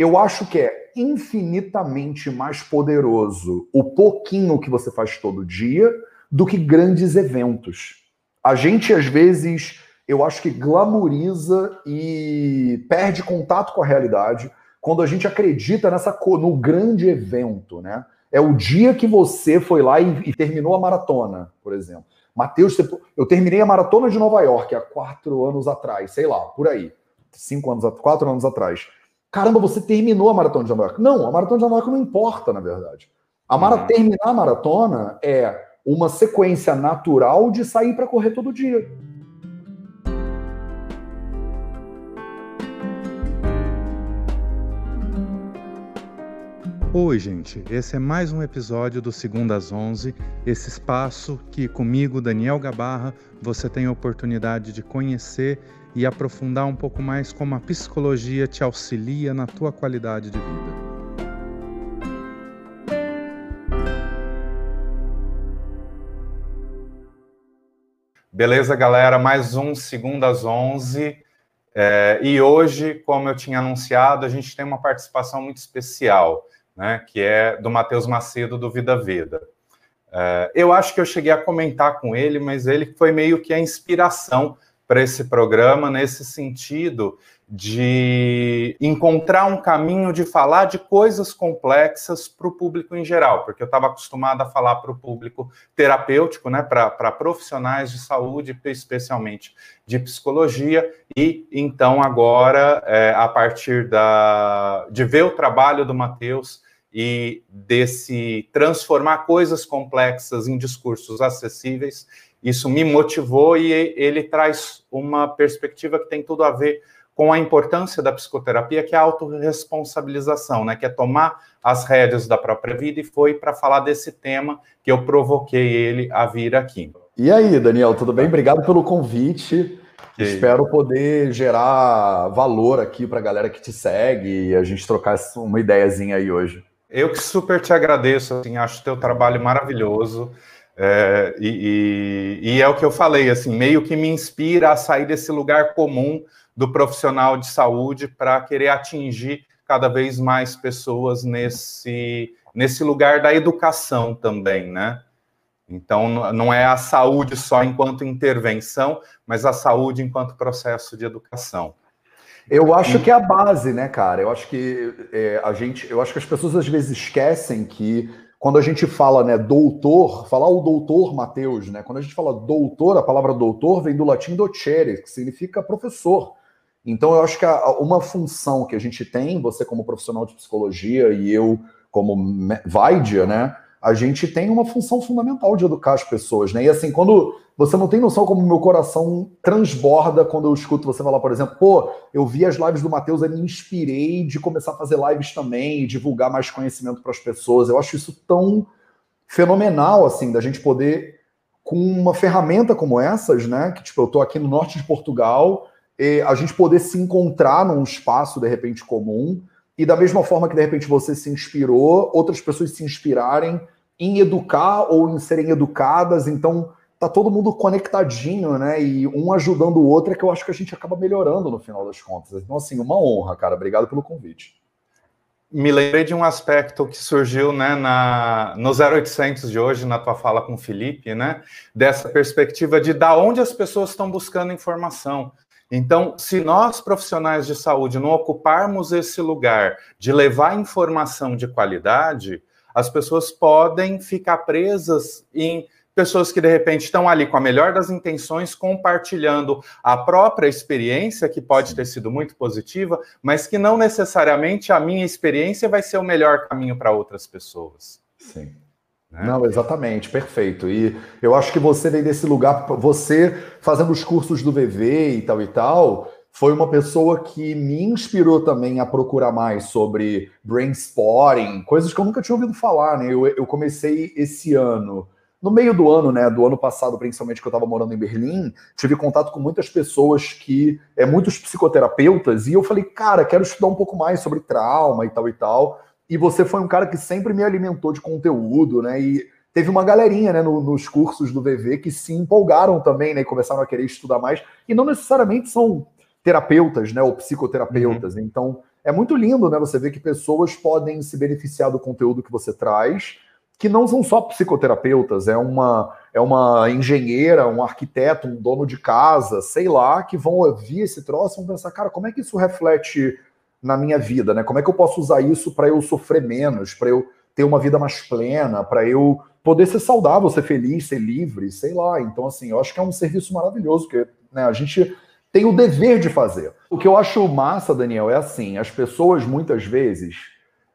eu acho que é infinitamente mais poderoso o pouquinho que você faz todo dia do que grandes eventos. A gente, às vezes, eu acho que glamoriza e perde contato com a realidade quando a gente acredita nessa no grande evento, né? É o dia que você foi lá e, e terminou a maratona, por exemplo. Matheus, eu terminei a maratona de Nova York há quatro anos atrás, sei lá, por aí. Cinco anos, quatro anos atrás. Caramba, você terminou a maratona de Nova York. Não, a maratona de Nova York não importa, na verdade. A mara, uhum. Terminar a maratona é uma sequência natural de sair para correr todo dia. Oi, gente. Esse é mais um episódio do Segunda às 11, esse espaço que comigo, Daniel Gabarra, você tem a oportunidade de conhecer e aprofundar um pouco mais como a psicologia te auxilia na tua qualidade de vida. Beleza, galera? Mais um Segunda às 11. É, e hoje, como eu tinha anunciado, a gente tem uma participação muito especial né, que é do Matheus Macedo, do Vida Veda. É, eu acho que eu cheguei a comentar com ele, mas ele foi meio que a inspiração para esse programa, nesse sentido de encontrar um caminho de falar de coisas complexas para o público em geral, porque eu estava acostumado a falar para o público terapêutico, né, para profissionais de saúde, especialmente de psicologia, e então agora, é, a partir da, de ver o trabalho do Matheus e desse transformar coisas complexas em discursos acessíveis, isso me motivou e ele traz uma perspectiva que tem tudo a ver com a importância da psicoterapia, que é a autorresponsabilização, né? Que é tomar as rédeas da própria vida e foi para falar desse tema que eu provoquei ele a vir aqui. E aí, Daniel, tudo bem? Obrigado pelo convite. Que... Espero poder gerar valor aqui para a galera que te segue e a gente trocar uma ideiazinha aí hoje. Eu que super te agradeço, assim, acho teu trabalho maravilhoso. É, e, e, e, é o que eu falei, assim, meio que me inspira a sair desse lugar comum do profissional de saúde para querer atingir cada vez mais pessoas nesse, nesse lugar da educação também, né? Então, não é a saúde só enquanto intervenção, mas a saúde enquanto processo de educação. Eu acho que é a base, né, cara? Eu acho que é, a gente, eu acho que as pessoas às vezes esquecem que quando a gente fala, né, doutor, falar o doutor Mateus, né? Quando a gente fala doutor, a palavra doutor vem do latim docere, que significa professor. Então eu acho que a, uma função que a gente tem, você como profissional de psicologia e eu como Vaidia, né? A gente tem uma função fundamental de educar as pessoas, né? E assim, quando você não tem noção como meu coração transborda quando eu escuto você falar, por exemplo, pô, eu vi as lives do Matheus e me inspirei de começar a fazer lives também, divulgar mais conhecimento para as pessoas. Eu acho isso tão fenomenal, assim, da gente poder, com uma ferramenta como essas, né? Que, tipo, eu tô aqui no norte de Portugal, a gente poder se encontrar num espaço, de repente, comum, e da mesma forma que, de repente, você se inspirou, outras pessoas se inspirarem em educar ou em serem educadas. Então, tá todo mundo conectadinho, né? E um ajudando o outro é que eu acho que a gente acaba melhorando no final das contas. Então, assim, uma honra, cara. Obrigado pelo convite. Me lembrei de um aspecto que surgiu né, na, no 0800 de hoje, na tua fala com o Felipe, né? Dessa perspectiva de da onde as pessoas estão buscando informação. Então, se nós profissionais de saúde não ocuparmos esse lugar de levar informação de qualidade, as pessoas podem ficar presas em pessoas que de repente estão ali com a melhor das intenções, compartilhando a própria experiência, que pode ter sido muito positiva, mas que não necessariamente a minha experiência vai ser o melhor caminho para outras pessoas. Sim. Né? Não, exatamente, perfeito. E eu acho que você vem desse lugar, você fazendo os cursos do VV e tal e tal, foi uma pessoa que me inspirou também a procurar mais sobre brainstorming, coisas que eu nunca tinha ouvido falar, né? Eu, eu comecei esse ano no meio do ano, né, do ano passado, principalmente que eu estava morando em Berlim, tive contato com muitas pessoas que, é, muitos psicoterapeutas, e eu falei, cara, quero estudar um pouco mais sobre trauma e tal e tal. E você foi um cara que sempre me alimentou de conteúdo, né? E teve uma galerinha, né, no, nos cursos do VV que se empolgaram também, né, e começaram a querer estudar mais. E não necessariamente são terapeutas, né, ou psicoterapeutas. Uhum. Então, é muito lindo, né? Você ver que pessoas podem se beneficiar do conteúdo que você traz, que não são só psicoterapeutas, é uma, é uma engenheira, um arquiteto, um dono de casa, sei lá, que vão ouvir esse troço e vão pensar, cara, como é que isso reflete na minha vida, né? Como é que eu posso usar isso para eu sofrer menos, para eu ter uma vida mais plena, para eu poder ser saudável, ser feliz, ser livre, sei lá. Então, assim, eu acho que é um serviço maravilhoso que né, a gente tem o dever de fazer. O que eu acho massa, Daniel, é assim: as pessoas muitas vezes.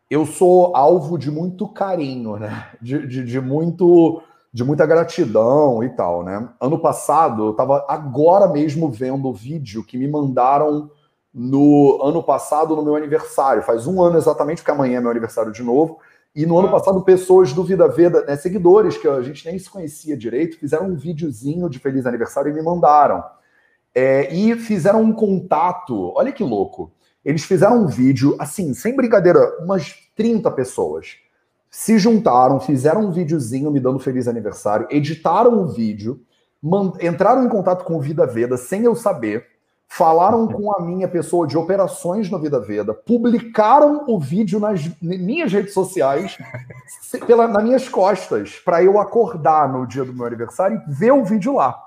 Eu sou alvo de muito carinho, né? De, de, de muito de muita gratidão e tal, né? Ano passado, eu estava agora mesmo vendo o vídeo que me mandaram no ano passado, no meu aniversário. Faz um ano exatamente, porque amanhã é meu aniversário de novo. E no ano ah. passado, pessoas do Vida Veda, né, seguidores que a gente nem se conhecia direito, fizeram um videozinho de feliz aniversário e me mandaram. É, e fizeram um contato. Olha que louco. Eles fizeram um vídeo, assim, sem brincadeira, umas 30 pessoas se juntaram, fizeram um videozinho me dando feliz aniversário, editaram o vídeo, entraram em contato com o Vida Veda sem eu saber, falaram com a minha pessoa de operações no Vida Veda, publicaram o vídeo nas minhas redes sociais, pela, nas minhas costas, para eu acordar no dia do meu aniversário e ver o vídeo lá.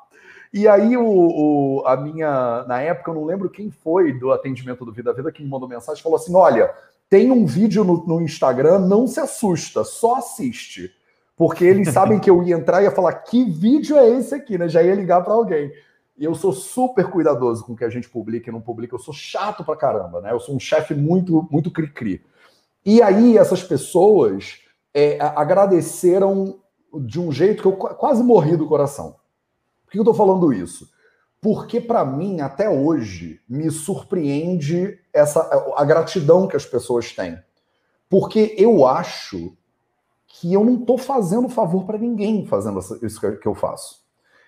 E aí, o, o, a minha, na época, eu não lembro quem foi do atendimento do Vida Vida que me mandou mensagem falou assim: olha, tem um vídeo no, no Instagram, não se assusta, só assiste. Porque eles sabem que eu ia entrar e ia falar: que vídeo é esse aqui, né? Já ia ligar para alguém. E eu sou super cuidadoso com o que a gente publica e não publica. Eu sou chato pra caramba, né? Eu sou um chefe muito, muito cri-cri. E aí, essas pessoas é, agradeceram de um jeito que eu quase morri do coração. Por que eu estou falando isso? Porque, para mim, até hoje, me surpreende essa a gratidão que as pessoas têm. Porque eu acho que eu não estou fazendo favor para ninguém fazendo isso que eu faço.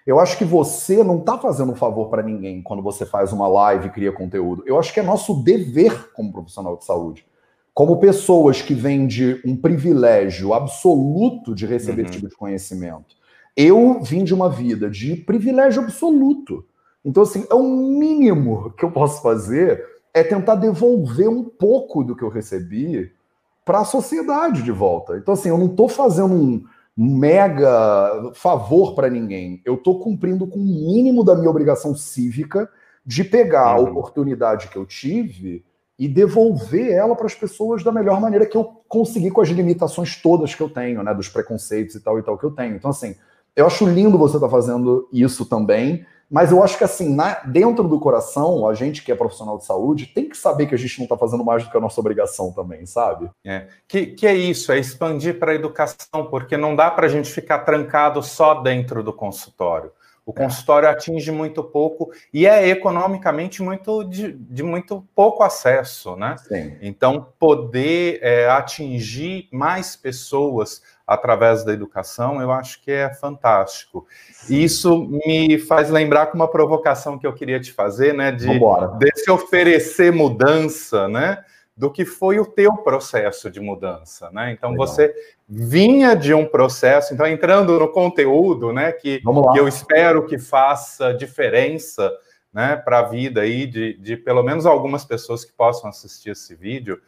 Eu acho que você não está fazendo um favor para ninguém quando você faz uma live e cria conteúdo. Eu acho que é nosso dever como profissional de saúde, como pessoas que vêm de um privilégio absoluto de receber uhum. esse tipo de conhecimento, eu vim de uma vida de privilégio absoluto. Então, assim, é o mínimo que eu posso fazer é tentar devolver um pouco do que eu recebi para a sociedade de volta. Então, assim, eu não estou fazendo um mega favor para ninguém. Eu estou cumprindo com o mínimo da minha obrigação cívica de pegar uhum. a oportunidade que eu tive e devolver ela para as pessoas da melhor maneira que eu consegui com as limitações todas que eu tenho, né, dos preconceitos e tal e tal que eu tenho. Então, assim, eu acho lindo você estar tá fazendo isso também, mas eu acho que assim, na, dentro do coração, a gente que é profissional de saúde tem que saber que a gente não está fazendo mais do que a nossa obrigação também, sabe? É. Que, que é isso, é expandir para a educação, porque não dá para a gente ficar trancado só dentro do consultório. O consultório é. atinge muito pouco e é economicamente muito de, de muito pouco acesso, né? Sim. Então, poder é, atingir mais pessoas através da educação, eu acho que é fantástico. Isso me faz lembrar com uma provocação que eu queria te fazer, né? De, de se oferecer mudança, né? Do que foi o teu processo de mudança, né? Então Legal. você vinha de um processo, então entrando no conteúdo, né? Que, que eu espero que faça diferença né, para a vida aí de, de pelo menos algumas pessoas que possam assistir esse vídeo.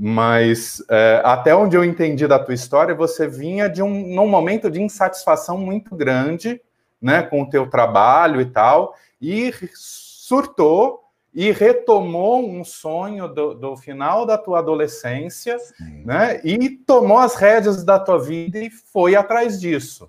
Mas é, até onde eu entendi da tua história, você vinha de um num momento de insatisfação muito grande, né, com o teu trabalho e tal, e surtou e retomou um sonho do, do final da tua adolescência, Sim. né, e tomou as rédeas da tua vida e foi atrás disso.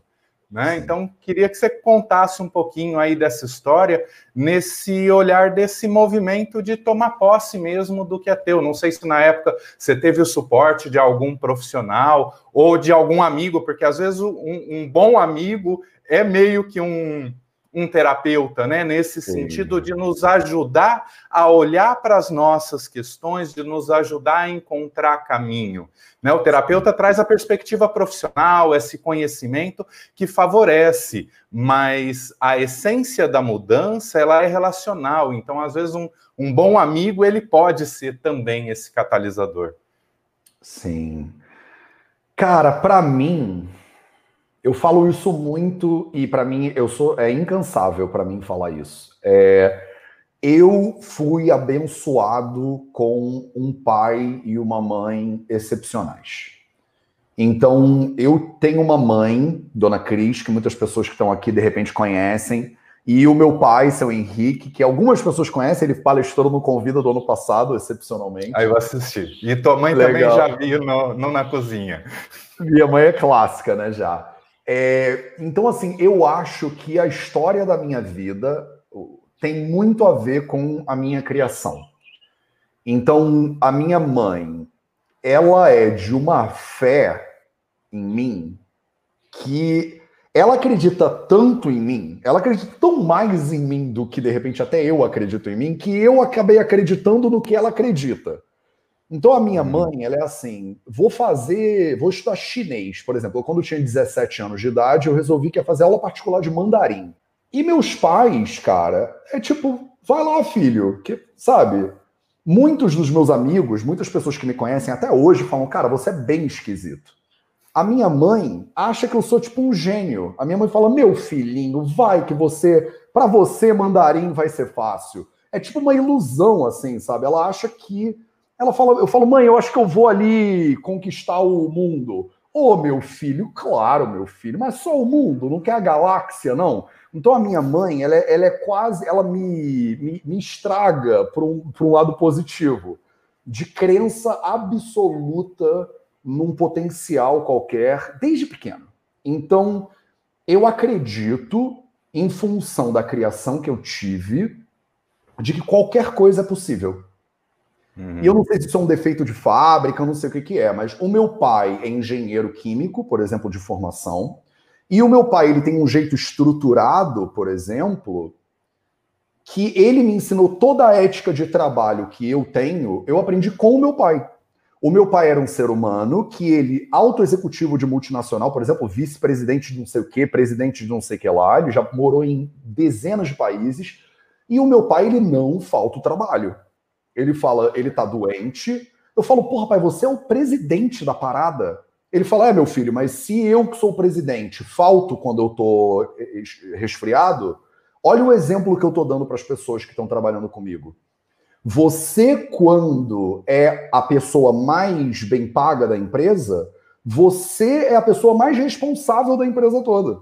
Né? Então, queria que você contasse um pouquinho aí dessa história, nesse olhar desse movimento de tomar posse mesmo do que é teu. Não sei se na época você teve o suporte de algum profissional ou de algum amigo, porque às vezes um, um bom amigo é meio que um, um terapeuta, né? Nesse Sim. sentido de nos ajudar a olhar para as nossas questões, de nos ajudar a encontrar caminho. Né? O terapeuta traz a perspectiva profissional, esse conhecimento que favorece, mas a essência da mudança ela é relacional. Então, às vezes, um, um bom amigo ele pode ser também esse catalisador. Sim. Cara, para mim, eu falo isso muito e para mim eu sou é incansável para mim falar isso. É, Eu fui abençoado com um pai e uma mãe excepcionais. Então, eu tenho uma mãe, Dona Cris, que muitas pessoas que estão aqui de repente conhecem, e o meu pai, seu Henrique, que algumas pessoas conhecem, ele palestrou no Convida do ano passado, excepcionalmente. Aí eu assisti. E tua mãe Legal. também já viu no, no, na cozinha. Minha mãe é clássica, né, já. É, então, assim, eu acho que a história da minha vida tem muito a ver com a minha criação. Então, a minha mãe, ela é de uma fé em mim que ela acredita tanto em mim, ela acredita tão mais em mim do que de repente até eu acredito em mim, que eu acabei acreditando no que ela acredita. Então a minha uhum. mãe, ela é assim, vou fazer, vou estudar chinês, por exemplo. Quando eu tinha 17 anos de idade, eu resolvi que ia fazer aula particular de mandarim. E meus pais, cara, é tipo, vai lá, filho, que sabe? Muitos dos meus amigos, muitas pessoas que me conhecem até hoje falam, cara, você é bem esquisito. A minha mãe acha que eu sou tipo um gênio. A minha mãe fala: "Meu filhinho, vai que você, para você mandarim vai ser fácil". É tipo uma ilusão assim, sabe? Ela acha que ela fala, eu falo: "Mãe, eu acho que eu vou ali conquistar o mundo". Ô, oh, meu filho, claro, meu filho, mas só o mundo, não quer a galáxia, não. Então a minha mãe, ela é, ela é quase, ela me, me, me estraga para um, um lado positivo, de crença absoluta num potencial qualquer desde pequeno. Então, eu acredito, em função da criação que eu tive, de que qualquer coisa é possível. Uhum. E eu não sei se isso é um defeito de fábrica, eu não sei o que, que é, mas o meu pai é engenheiro químico, por exemplo, de formação, e o meu pai ele tem um jeito estruturado, por exemplo, que ele me ensinou toda a ética de trabalho que eu tenho, eu aprendi com o meu pai. O meu pai era um ser humano que ele, auto-executivo de multinacional, por exemplo, vice-presidente de não sei o quê, presidente de não sei o que lá, ele já morou em dezenas de países. E o meu pai, ele não falta o trabalho. Ele fala, ele tá doente. Eu falo, porra, pai, você é o presidente da parada. Ele fala, é, meu filho, mas se eu que sou o presidente falto quando eu tô eh, resfriado, olha o exemplo que eu tô dando para as pessoas que estão trabalhando comigo. Você, quando é a pessoa mais bem paga da empresa, você é a pessoa mais responsável da empresa toda.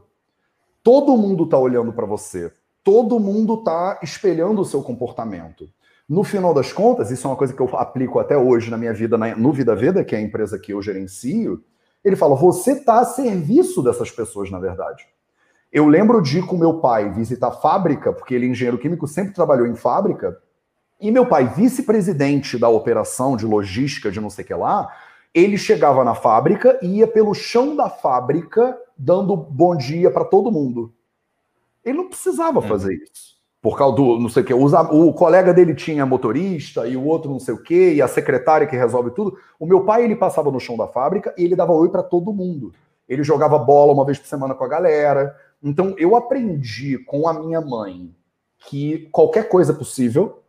Todo mundo está olhando para você. Todo mundo está espelhando o seu comportamento. No final das contas, isso é uma coisa que eu aplico até hoje na minha vida, no Vida Veda, que é a empresa que eu gerencio. Ele fala: você está a serviço dessas pessoas, na verdade. Eu lembro de ir com meu pai visitar fábrica, porque ele, engenheiro químico, sempre trabalhou em fábrica. E meu pai, vice-presidente da operação de logística de não sei o que lá, ele chegava na fábrica e ia pelo chão da fábrica dando bom dia para todo mundo. Ele não precisava é. fazer isso. Por causa do não sei o que. O, colega dele tinha motorista e o outro não sei o que, e a secretária que resolve tudo. O meu pai, ele passava no chão da fábrica e ele dava oi para todo mundo. Ele jogava bola uma vez por semana com a galera. Então eu aprendi com a minha mãe que qualquer coisa é possível,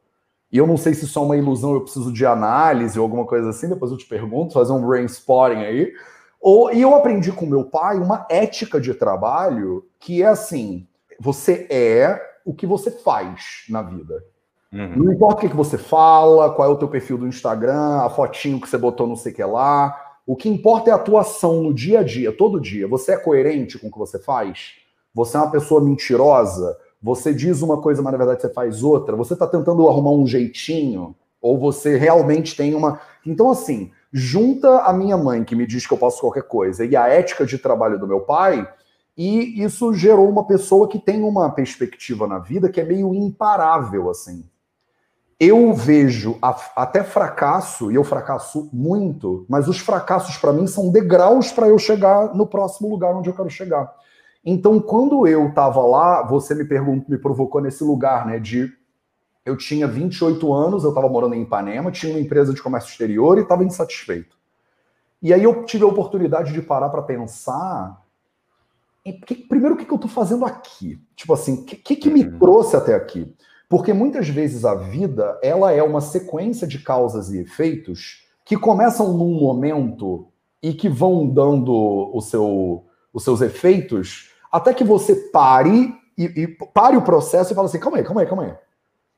e eu não sei se isso é uma ilusão, eu preciso de análise ou alguma coisa assim, depois eu te pergunto, fazer um brainstorming aí. Ou, e eu aprendi com meu pai uma ética de trabalho que é assim: você é o que você faz na vida. Uhum. Não importa o que você fala, qual é o teu perfil do Instagram, a fotinho que você botou não sei o que lá. O que importa é a atuação no dia a dia, todo dia. Você é coerente com o que você faz? Você é uma pessoa mentirosa? Você diz uma coisa, mas na verdade você faz outra. Você está tentando arrumar um jeitinho? Ou você realmente tem uma. Então, assim, junta a minha mãe, que me diz que eu posso qualquer coisa, e a ética de trabalho do meu pai, e isso gerou uma pessoa que tem uma perspectiva na vida que é meio imparável, assim. Eu vejo a, até fracasso, e eu fracasso muito, mas os fracassos para mim são degraus para eu chegar no próximo lugar onde eu quero chegar. Então, quando eu estava lá, você me perguntou, me provocou nesse lugar, né? De eu tinha 28 anos, eu estava morando em Ipanema, tinha uma empresa de comércio exterior e estava insatisfeito. E aí eu tive a oportunidade de parar para pensar. Que, primeiro, o que, que eu estou fazendo aqui? Tipo assim, o que, que me uhum. trouxe até aqui? Porque muitas vezes a vida ela é uma sequência de causas e efeitos que começam num momento e que vão dando o seu, os seus efeitos, até que você pare e, e, pare o processo e fale assim: calma aí, calma aí, calma aí.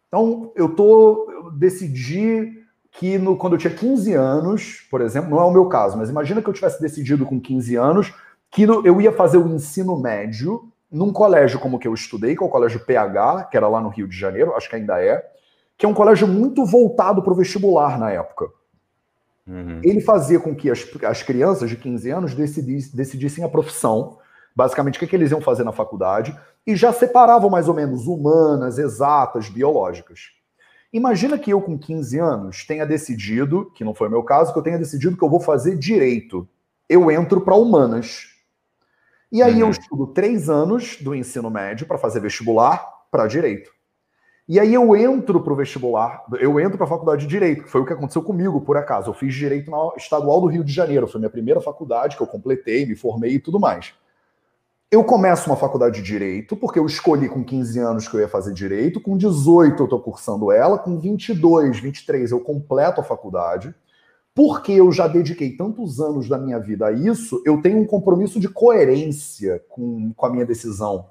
Então, eu tô eu decidi que no, quando eu tinha 15 anos, por exemplo, não é o meu caso, mas imagina que eu tivesse decidido com 15 anos que eu ia fazer o ensino médio num colégio como que eu estudei, que é o Colégio PH, que era lá no Rio de Janeiro, acho que ainda é, que é um colégio muito voltado para o vestibular na época. Uhum. Ele fazia com que as, as crianças de 15 anos decidissem, decidissem a profissão, basicamente o que, que eles iam fazer na faculdade, e já separavam mais ou menos humanas, exatas, biológicas. Imagina que eu, com 15 anos, tenha decidido, que não foi o meu caso, que eu tenha decidido que eu vou fazer direito. Eu entro para humanas. E aí uhum. eu estudo três anos do ensino médio para fazer vestibular para direito. E aí eu entro para o vestibular, eu entro para a faculdade de Direito, que foi o que aconteceu comigo, por acaso. Eu fiz Direito na Estadual do Rio de Janeiro, foi minha primeira faculdade que eu completei, me formei e tudo mais. Eu começo uma faculdade de Direito, porque eu escolhi com 15 anos que eu ia fazer Direito, com 18 eu estou cursando ela, com 22, 23 eu completo a faculdade. Porque eu já dediquei tantos anos da minha vida a isso, eu tenho um compromisso de coerência com, com a minha decisão.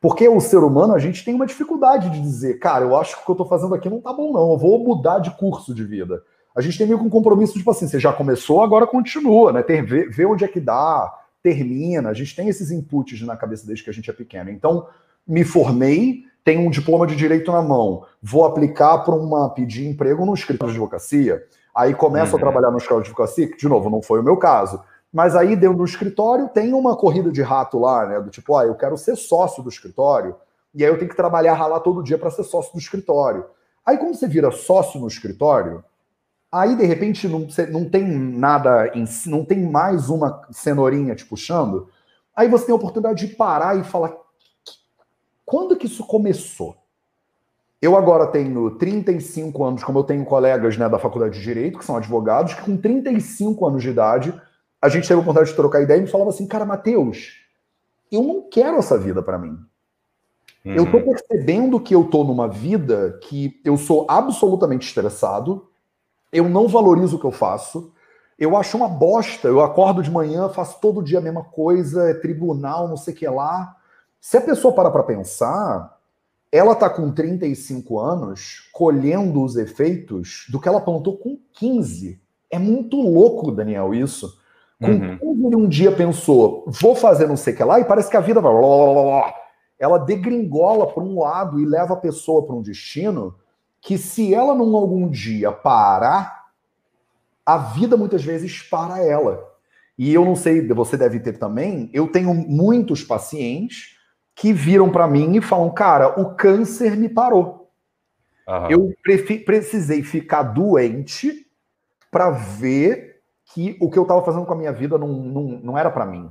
Porque o ser humano, a gente tem uma dificuldade de dizer, cara, eu acho que o que eu estou fazendo aqui não tá bom, não, eu vou mudar de curso de vida. A gente tem meio que um compromisso, tipo assim, você já começou, agora continua, né? Ter, ver, ver onde é que dá, termina. A gente tem esses inputs na cabeça desde que a gente é pequeno. Então, me formei, tenho um diploma de direito na mão, vou aplicar para uma pedir emprego no escritório de advocacia. Aí começo uhum. a trabalhar no escritório de advocacia, que, de novo, não foi o meu caso. Mas aí dentro do escritório tem uma corrida de rato lá, né? Do tipo, ah, eu quero ser sócio do escritório, e aí eu tenho que trabalhar ralar todo dia para ser sócio do escritório. Aí quando você vira sócio no escritório, aí de repente não, não tem nada, em, não tem mais uma cenourinha te puxando, aí você tem a oportunidade de parar e falar: quando que isso começou? Eu agora tenho 35 anos, como eu tenho colegas né, da faculdade de Direito, que são advogados, que com 35 anos de idade a gente teve a oportunidade de trocar ideia e me falava assim, cara, Matheus, eu não quero essa vida para mim. Uhum. Eu tô uhum. percebendo que eu tô numa vida que eu sou absolutamente estressado, eu não valorizo o que eu faço, eu acho uma bosta, eu acordo de manhã, faço todo dia a mesma coisa, é tribunal, não sei o que lá. Se a pessoa para para pensar, ela tá com 35 anos colhendo os efeitos do que ela plantou com 15. É muito louco, Daniel, isso. Com uhum. ele um dia pensou, vou fazer não sei o que lá, e parece que a vida vai. Ela degringola para um lado e leva a pessoa para um destino que, se ela não algum dia parar, a vida muitas vezes para ela. E eu não sei, você deve ter também, eu tenho muitos pacientes que viram para mim e falam: cara, o câncer me parou. Eu precisei ficar doente para ver que o que eu estava fazendo com a minha vida não, não, não era para mim.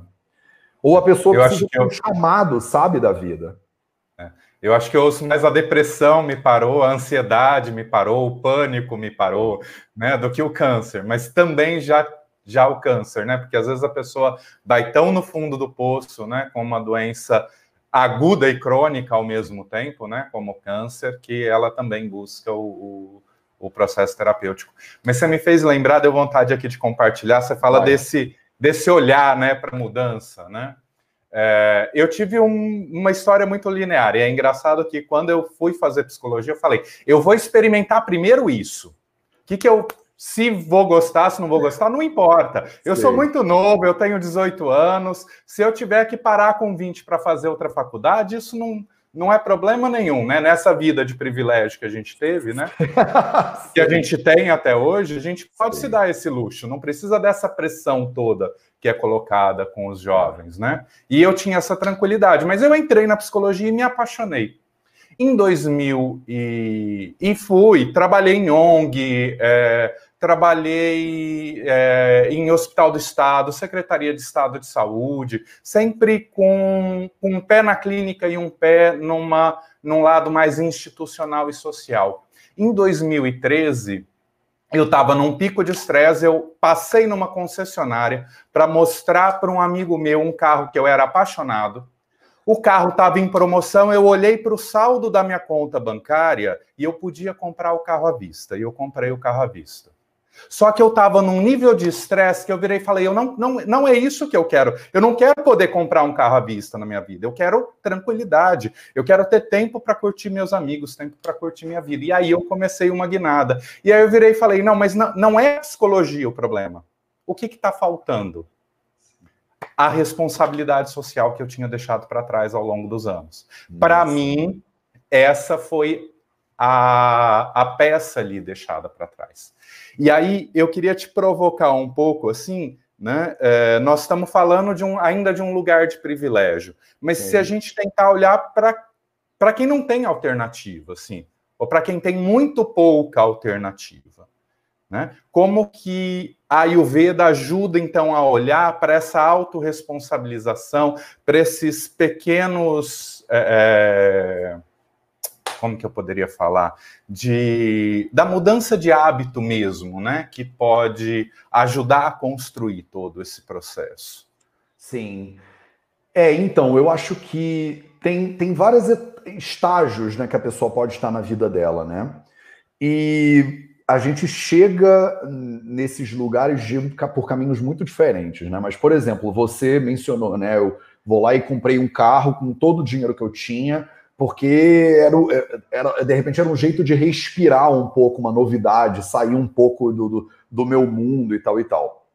Ou a pessoa eu precisa ter eu... um chamado, sabe, da vida. É. Eu acho que eu ouço mais a depressão me parou, a ansiedade me parou, o pânico me parou, né, do que o câncer. Mas também já já o câncer, né? Porque às vezes a pessoa vai tão no fundo do poço, né, com uma doença aguda e crônica ao mesmo tempo, né, como o câncer, que ela também busca o, o o processo terapêutico. Mas você me fez lembrar, deu vontade aqui de compartilhar, você fala desse, desse olhar né, para mudança, né? É, eu tive um, uma história muito linear, e é engraçado que quando eu fui fazer psicologia, eu falei, eu vou experimentar primeiro isso. O que, que eu. Se vou gostar, se não vou gostar, não importa. Eu Sim. sou muito novo, eu tenho 18 anos. Se eu tiver que parar com 20 para fazer outra faculdade, isso não, não é problema nenhum, né? Nessa vida de privilégio que a gente teve, né? que a gente tem até hoje, a gente pode Sim. se dar esse luxo, não precisa dessa pressão toda que é colocada com os jovens, né? E eu tinha essa tranquilidade, mas eu entrei na psicologia e me apaixonei. Em 2000 e, e fui, trabalhei em ONG, é, trabalhei é, em Hospital do Estado, Secretaria de Estado de Saúde, sempre com, com um pé na clínica e um pé numa, num lado mais institucional e social. Em 2013, eu estava num pico de estresse, eu passei numa concessionária para mostrar para um amigo meu um carro que eu era apaixonado. O carro estava em promoção, eu olhei para o saldo da minha conta bancária e eu podia comprar o carro à vista. E eu comprei o carro à vista. Só que eu estava num nível de estresse que eu virei e falei: eu não, não, não é isso que eu quero. Eu não quero poder comprar um carro à vista na minha vida. Eu quero tranquilidade. Eu quero ter tempo para curtir meus amigos, tempo para curtir minha vida. E aí eu comecei uma guinada. E aí eu virei e falei: não, mas não, não é psicologia o problema. O que está faltando? A responsabilidade social que eu tinha deixado para trás ao longo dos anos. Para mim, essa foi a, a peça ali deixada para trás. E aí eu queria te provocar um pouco assim, né? É, nós estamos falando de um, ainda de um lugar de privilégio, mas Sim. se a gente tentar olhar para quem não tem alternativa, assim, ou para quem tem muito pouca alternativa, né? Como que a Ayurveda ajuda então a olhar para essa autorresponsabilização, para esses pequenos é, é como que eu poderia falar? De, da mudança de hábito mesmo, né? Que pode ajudar a construir todo esse processo. Sim. É, então, eu acho que tem, tem vários estágios né, que a pessoa pode estar na vida dela, né? E a gente chega nesses lugares de, por caminhos muito diferentes, né? Mas, por exemplo, você mencionou, né? Eu vou lá e comprei um carro com todo o dinheiro que eu tinha, porque era, era, de repente era um jeito de respirar um pouco uma novidade, sair um pouco do, do, do meu mundo e tal e tal.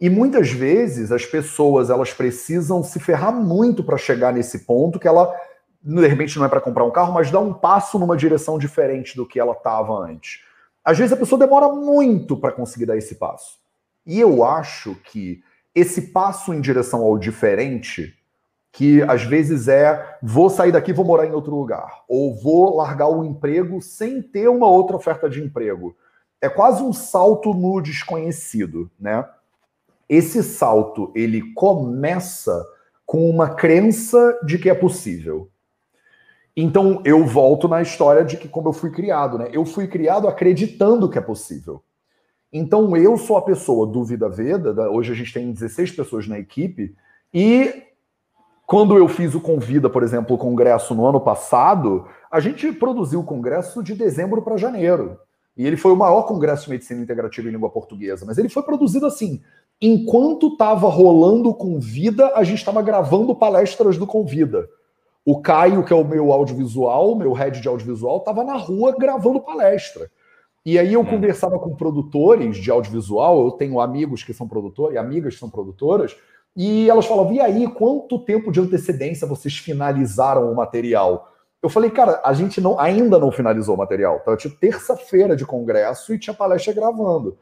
E muitas vezes as pessoas elas precisam se ferrar muito para chegar nesse ponto que ela de repente não é para comprar um carro, mas dá um passo numa direção diferente do que ela estava antes. Às vezes a pessoa demora muito para conseguir dar esse passo. E eu acho que esse passo em direção ao diferente que às vezes é vou sair daqui, vou morar em outro lugar, ou vou largar o emprego sem ter uma outra oferta de emprego. É quase um salto no desconhecido, né? Esse salto, ele começa com uma crença de que é possível. Então eu volto na história de que como eu fui criado, né? Eu fui criado acreditando que é possível. Então eu sou a pessoa do Vida Veda, hoje a gente tem 16 pessoas na equipe, e quando eu fiz o Convida, por exemplo, o congresso no ano passado, a gente produziu o congresso de dezembro para janeiro. E ele foi o maior congresso de medicina integrativa em língua portuguesa. Mas ele foi produzido assim. Enquanto estava rolando o Convida, a gente estava gravando palestras do Convida. O Caio, que é o meu audiovisual, meu head de audiovisual, estava na rua gravando palestra. E aí eu hum. conversava com produtores de audiovisual, eu tenho amigos que são produtores e amigas que são produtoras, e elas falavam, e aí, quanto tempo de antecedência vocês finalizaram o material? Eu falei, cara, a gente não, ainda não finalizou o material. Então, tinha terça-feira de congresso e tinha palestra gravando.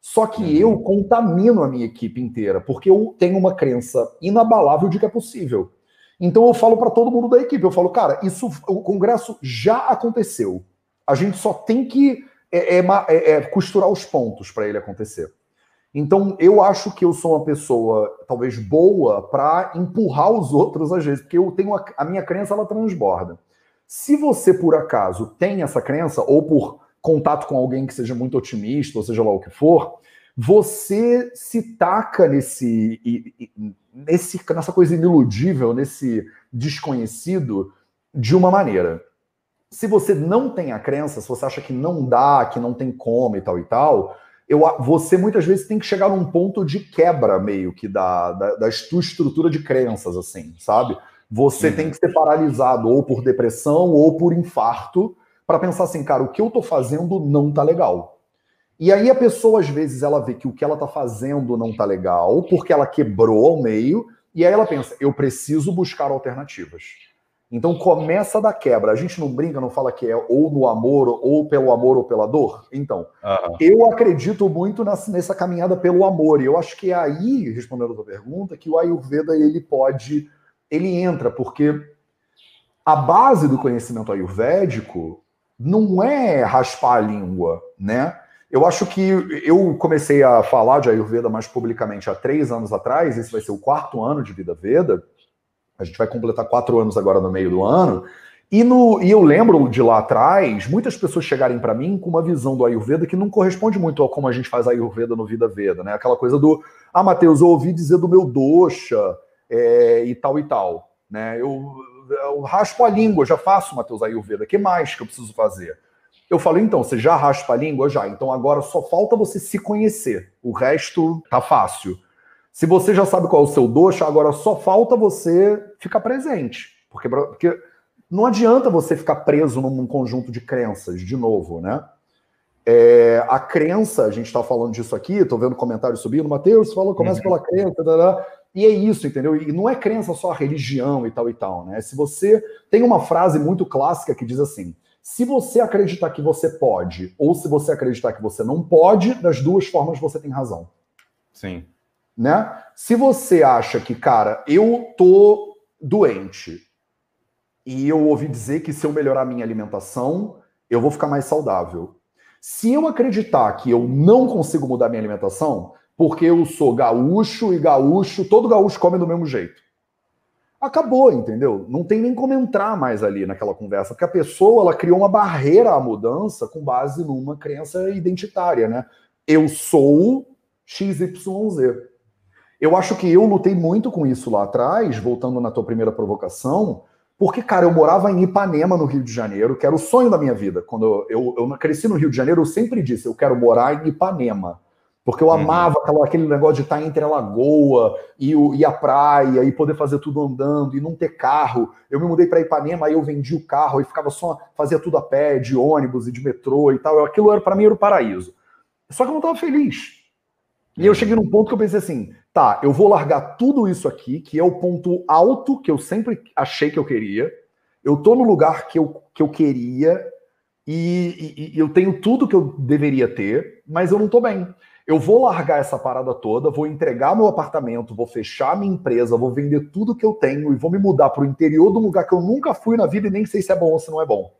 Só que uhum. eu contamino a minha equipe inteira, porque eu tenho uma crença inabalável de que é possível. Então eu falo para todo mundo da equipe, eu falo, cara, isso, o congresso já aconteceu. A gente só tem que é, é, é, é costurar os pontos para ele acontecer. Então, eu acho que eu sou uma pessoa, talvez, boa para empurrar os outros às vezes, porque eu tenho a, a, minha crença, ela transborda. Se você, por acaso, tem essa crença, ou por contato com alguém que seja muito otimista, ou seja lá o que for, você se taca nesse, nesse nessa coisa iniludível, nesse desconhecido, de uma maneira. Se você não tem a crença, se você acha que não dá, que não tem como e tal e tal, eu, você muitas vezes tem que chegar num ponto de quebra meio que da, da, da tua estrutura de crenças, assim, sabe? Você uhum. tem que ser paralisado ou por depressão ou por infarto para pensar assim, cara, o que eu tô fazendo não tá legal. E aí a pessoa, às vezes, ela vê que o que ela tá fazendo não tá legal, porque ela quebrou ao meio, e aí ela pensa, eu preciso buscar alternativas. Então começa da quebra. A gente não brinca, não fala que é ou no amor, ou pelo amor ou pela dor. Então, uhum. eu acredito muito nessa, caminhada pelo amor. E eu acho que é aí, respondendo a tua pergunta, que o Ayurveda ele pode, ele entra, porque a base do conhecimento ayurvédico não é raspar a língua, né? Eu acho que eu comecei a falar de Ayurveda mais publicamente há três anos atrás, esse vai ser o quarto ano de Vida Veda. A gente vai completar quatro anos agora no meio do ano. E, no, e eu lembro de lá atrás, muitas pessoas chegarem para mim com uma visão do Ayurveda que não corresponde muito ao como a gente faz Ayurveda no Vida Veda, né? Aquela coisa do, ah, Matheus, eu ouvi dizer do meu dosha é, e tal e tal, né? Eu, eu raspo a língua, já faço, Matheus, Ayurveda, o que mais que eu preciso fazer? Eu falo, então, você já raspa a língua? Já. Então agora só falta você se conhecer. O resto tá fácil. Se você já sabe qual é o seu doxa, agora só falta você ficar presente. Porque, porque não adianta você ficar preso num conjunto de crenças, de novo, né? É, a crença, a gente está falando disso aqui, estou vendo comentários subindo, Mateus falou, começa uhum. pela crença, tá, tá, tá. e é isso, entendeu? E não é crença só a religião e tal e tal, né? Se você tem uma frase muito clássica que diz assim: se você acreditar que você pode, ou se você acreditar que você não pode, das duas formas você tem razão. Sim. Né? Se você acha que, cara, eu tô doente e eu ouvi dizer que se eu melhorar minha alimentação, eu vou ficar mais saudável. Se eu acreditar que eu não consigo mudar minha alimentação, porque eu sou gaúcho e gaúcho, todo gaúcho come do mesmo jeito acabou, entendeu? Não tem nem como entrar mais ali naquela conversa, porque a pessoa ela criou uma barreira à mudança com base numa crença identitária, né? Eu sou XYZ. Eu acho que eu lutei muito com isso lá atrás, voltando na tua primeira provocação, porque, cara, eu morava em Ipanema, no Rio de Janeiro, que era o sonho da minha vida. Quando eu, eu, eu cresci no Rio de Janeiro, eu sempre disse, eu quero morar em Ipanema. Porque eu uhum. amava aquela, aquele negócio de estar entre a lagoa e, o, e a praia e poder fazer tudo andando e não ter carro. Eu me mudei para Ipanema, aí eu vendi o carro e ficava só, fazia tudo a pé, de ônibus e de metrô e tal. Aquilo era para mim era o paraíso. Só que eu não estava feliz. E eu cheguei num ponto que eu pensei assim: tá, eu vou largar tudo isso aqui, que é o ponto alto que eu sempre achei que eu queria. Eu tô no lugar que eu, que eu queria e, e, e eu tenho tudo que eu deveria ter, mas eu não tô bem eu vou largar essa parada toda, vou entregar meu apartamento, vou fechar minha empresa, vou vender tudo que eu tenho e vou me mudar para o interior do lugar que eu nunca fui na vida e nem sei se é bom ou se não é bom.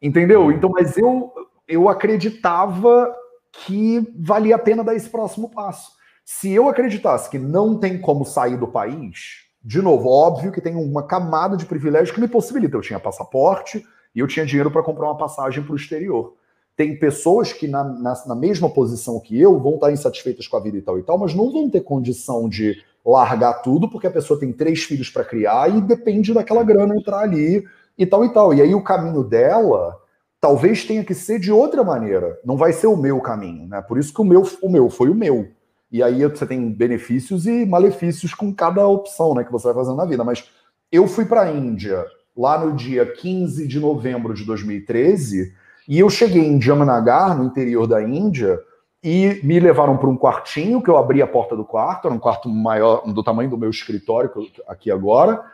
Entendeu? Então, mas eu, eu acreditava que valia a pena dar esse próximo passo. Se eu acreditasse que não tem como sair do país, de novo, óbvio que tem uma camada de privilégio que me possibilita. Eu tinha passaporte e eu tinha dinheiro para comprar uma passagem para o exterior. Tem pessoas que, na, na, na, mesma posição que eu, vão estar insatisfeitas com a vida e tal e tal, mas não vão ter condição de largar tudo, porque a pessoa tem três filhos para criar e depende daquela grana entrar ali e tal e tal. E aí o caminho dela talvez tenha que ser de outra maneira. Não vai ser o meu caminho, né? Por isso que o meu, o meu foi o meu. E aí você tem benefícios e malefícios com cada opção, né, que você vai fazendo na vida. Mas eu fui para a Índia lá no dia 15 de novembro de 2013 e eu cheguei em Jamnagar, no interior da Índia, e me levaram para um quartinho, que eu abri a porta do quarto, era um quarto maior, do tamanho do meu escritório aqui agora,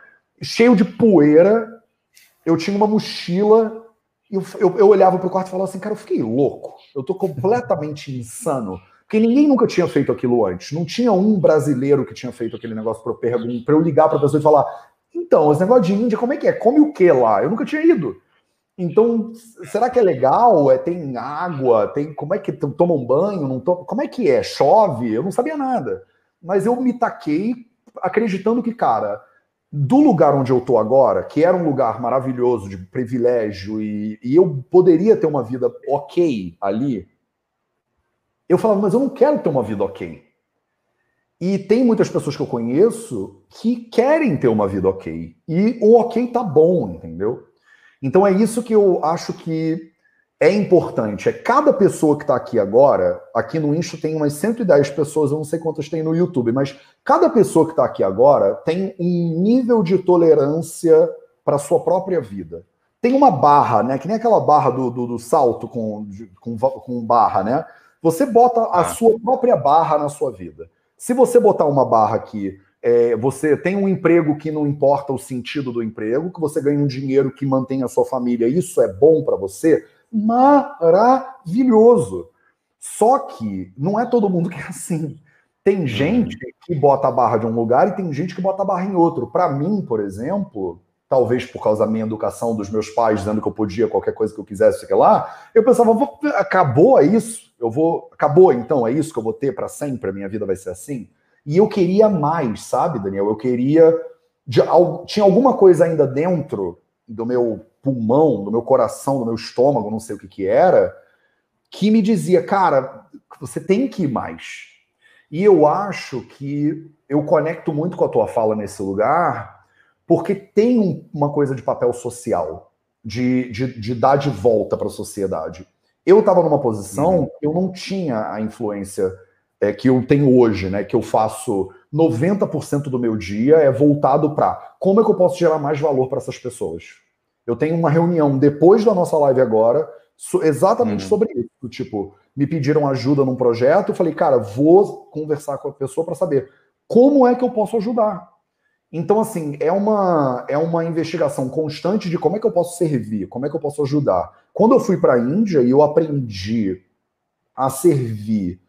cheio de poeira. Eu tinha uma mochila, eu, eu, eu olhava para o quarto e falava assim, cara, eu fiquei louco, eu tô completamente insano. Porque ninguém nunca tinha feito aquilo antes. Não tinha um brasileiro que tinha feito aquele negócio para eu, eu ligar para a pessoa e falar: então, esse negócio de Índia, como é que é? Come o que lá? Eu nunca tinha ido. Então, será que é legal? É, tem água? Tem como é que toma um banho? Não como é que é? Chove? Eu não sabia nada. Mas eu me taquei acreditando que, cara, do lugar onde eu tô agora, que era um lugar maravilhoso de privilégio e, e eu poderia ter uma vida ok ali, eu falava, mas eu não quero ter uma vida ok. E tem muitas pessoas que eu conheço que querem ter uma vida ok. E o ok tá bom, entendeu? Então é isso que eu acho que é importante. É cada pessoa que está aqui agora, aqui no Insta tem umas 110 pessoas, eu não sei quantas tem no YouTube, mas cada pessoa que está aqui agora tem um nível de tolerância para sua própria vida. Tem uma barra, né? Que nem aquela barra do, do, do salto com, com, com barra, né? Você bota a ah. sua própria barra na sua vida. Se você botar uma barra aqui é, você tem um emprego que não importa o sentido do emprego, que você ganha um dinheiro que mantém a sua família, isso é bom para você? Maravilhoso. Só que não é todo mundo que é assim. Tem uhum. gente que bota a barra de um lugar e tem gente que bota a barra em outro. Para mim, por exemplo, talvez por causa da minha educação dos meus pais, dizendo que eu podia qualquer coisa que eu quisesse, sei lá, eu pensava, acabou é isso? Eu vou, acabou então, é isso que eu vou ter para sempre, a minha vida vai ser assim? E eu queria mais, sabe, Daniel? Eu queria. De, tinha alguma coisa ainda dentro do meu pulmão, do meu coração, do meu estômago, não sei o que que era, que me dizia, cara, você tem que ir mais. E eu acho que eu conecto muito com a tua fala nesse lugar, porque tem uma coisa de papel social. de, de, de dar de volta para a sociedade. Eu estava numa posição, uhum. eu não tinha a influência é, que eu tenho hoje, né? Que eu faço 90% do meu dia é voltado para como é que eu posso gerar mais valor para essas pessoas. Eu tenho uma reunião depois da nossa live agora, exatamente uhum. sobre isso. Tipo, me pediram ajuda num projeto, eu falei, cara, vou conversar com a pessoa para saber como é que eu posso ajudar. Então, assim, é uma, é uma investigação constante de como é que eu posso servir, como é que eu posso ajudar. Quando eu fui para a Índia e eu aprendi a servir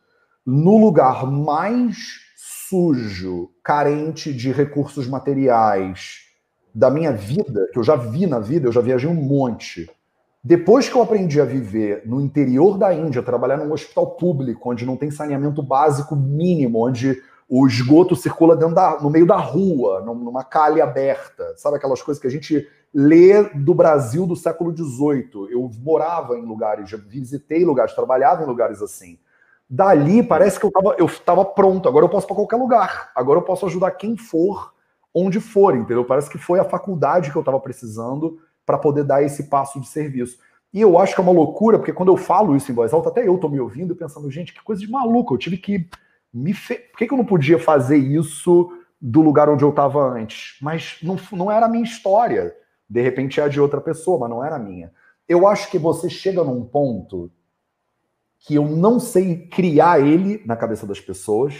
no lugar mais sujo, carente de recursos materiais da minha vida, que eu já vi na vida, eu já viajei um monte. Depois que eu aprendi a viver no interior da Índia, trabalhar num hospital público, onde não tem saneamento básico mínimo, onde o esgoto circula da, no meio da rua, numa calha aberta, sabe aquelas coisas que a gente lê do Brasil do século XVIII. Eu morava em lugares, já visitei lugares, trabalhava em lugares assim. Dali parece que eu estava eu tava pronto, agora eu posso para qualquer lugar, agora eu posso ajudar quem for, onde for, entendeu? Parece que foi a faculdade que eu estava precisando para poder dar esse passo de serviço. E eu acho que é uma loucura, porque quando eu falo isso em voz alta, até eu estou me ouvindo pensando, gente, que coisa de maluco, eu tive que me fe... por que, que eu não podia fazer isso do lugar onde eu estava antes? Mas não, não era a minha história. De repente é a de outra pessoa, mas não era a minha. Eu acho que você chega num ponto que eu não sei criar ele na cabeça das pessoas,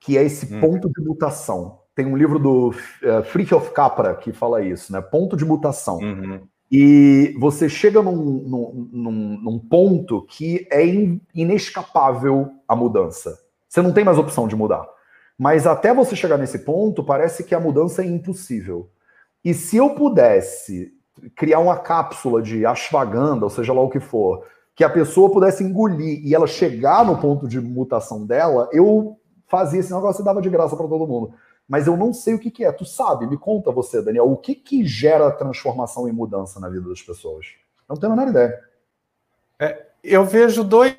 que é esse hum. ponto de mutação. Tem um livro do uh, Fritjof Capra que fala isso, né? Ponto de mutação. Uhum. E você chega num, num, num, num ponto que é in, inescapável a mudança. Você não tem mais opção de mudar. Mas até você chegar nesse ponto, parece que a mudança é impossível. E se eu pudesse criar uma cápsula de ashwagandha, ou seja lá o que for, que a pessoa pudesse engolir e ela chegar no ponto de mutação dela, eu fazia esse negócio e dava de graça para todo mundo. Mas eu não sei o que, que, é. Tu sabe? Me conta você, Daniel, o que, que gera transformação e mudança na vida das pessoas? Eu não tenho a menor ideia. É, eu vejo dois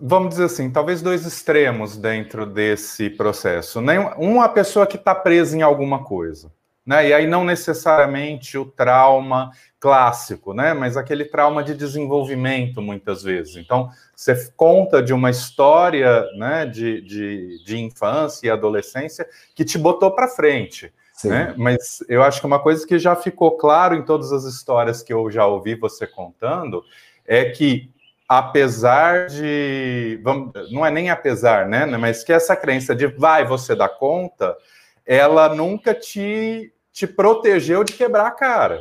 vamos dizer assim, talvez dois extremos dentro desse processo. Um, a pessoa que está presa em alguma coisa. Né? E aí não necessariamente o trauma clássico, né? Mas aquele trauma de desenvolvimento, muitas vezes. Então, você conta de uma história né, de, de, de infância e adolescência que te botou para frente. Né? Mas eu acho que uma coisa que já ficou claro em todas as histórias que eu já ouvi você contando é que apesar de. Vamos, não é nem apesar, né? Mas que essa crença de vai, você dá conta, ela nunca te, te protegeu de quebrar a cara.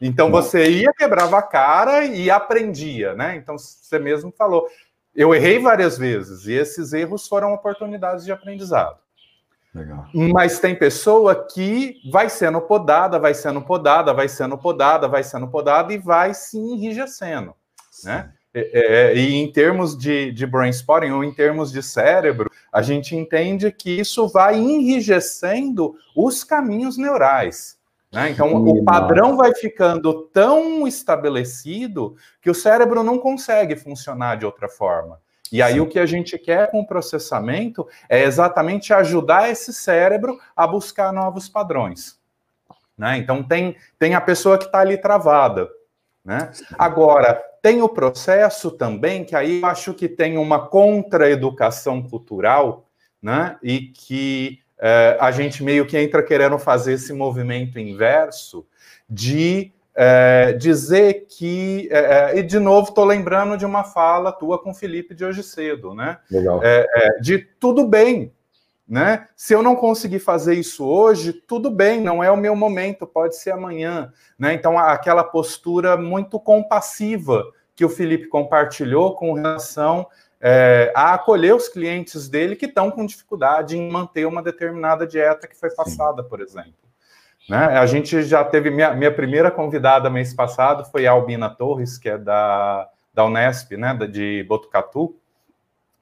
Então você ia, quebrava a cara e aprendia, né? Então você mesmo falou. Eu errei várias vezes e esses erros foram oportunidades de aprendizado. Legal. Mas tem pessoa que vai sendo podada, vai sendo podada, vai sendo podada, vai sendo podada e vai se enrijecendo, né? É, é, e em termos de, de brainspotting, ou em termos de cérebro, a gente entende que isso vai enrijecendo os caminhos neurais. Né? Então, o padrão vai ficando tão estabelecido que o cérebro não consegue funcionar de outra forma. E aí, Sim. o que a gente quer com o processamento é exatamente ajudar esse cérebro a buscar novos padrões. Né? Então, tem, tem a pessoa que está ali travada. Né? Agora, tem o processo também, que aí eu acho que tem uma contra-educação cultural, né? E que é, a gente meio que entra querendo fazer esse movimento inverso de é, dizer que. É, e de novo, estou lembrando de uma fala tua com o Felipe de hoje cedo, né? Legal. de tudo bem, né? Se eu não conseguir fazer isso hoje, tudo bem, não é o meu momento, pode ser amanhã, né? Então aquela postura muito compassiva que o Felipe compartilhou com relação é, a acolher os clientes dele que estão com dificuldade em manter uma determinada dieta que foi passada, por exemplo. Né? A gente já teve minha, minha primeira convidada mês passado foi a Albina Torres, que é da, da Unesp, né, de Botucatu.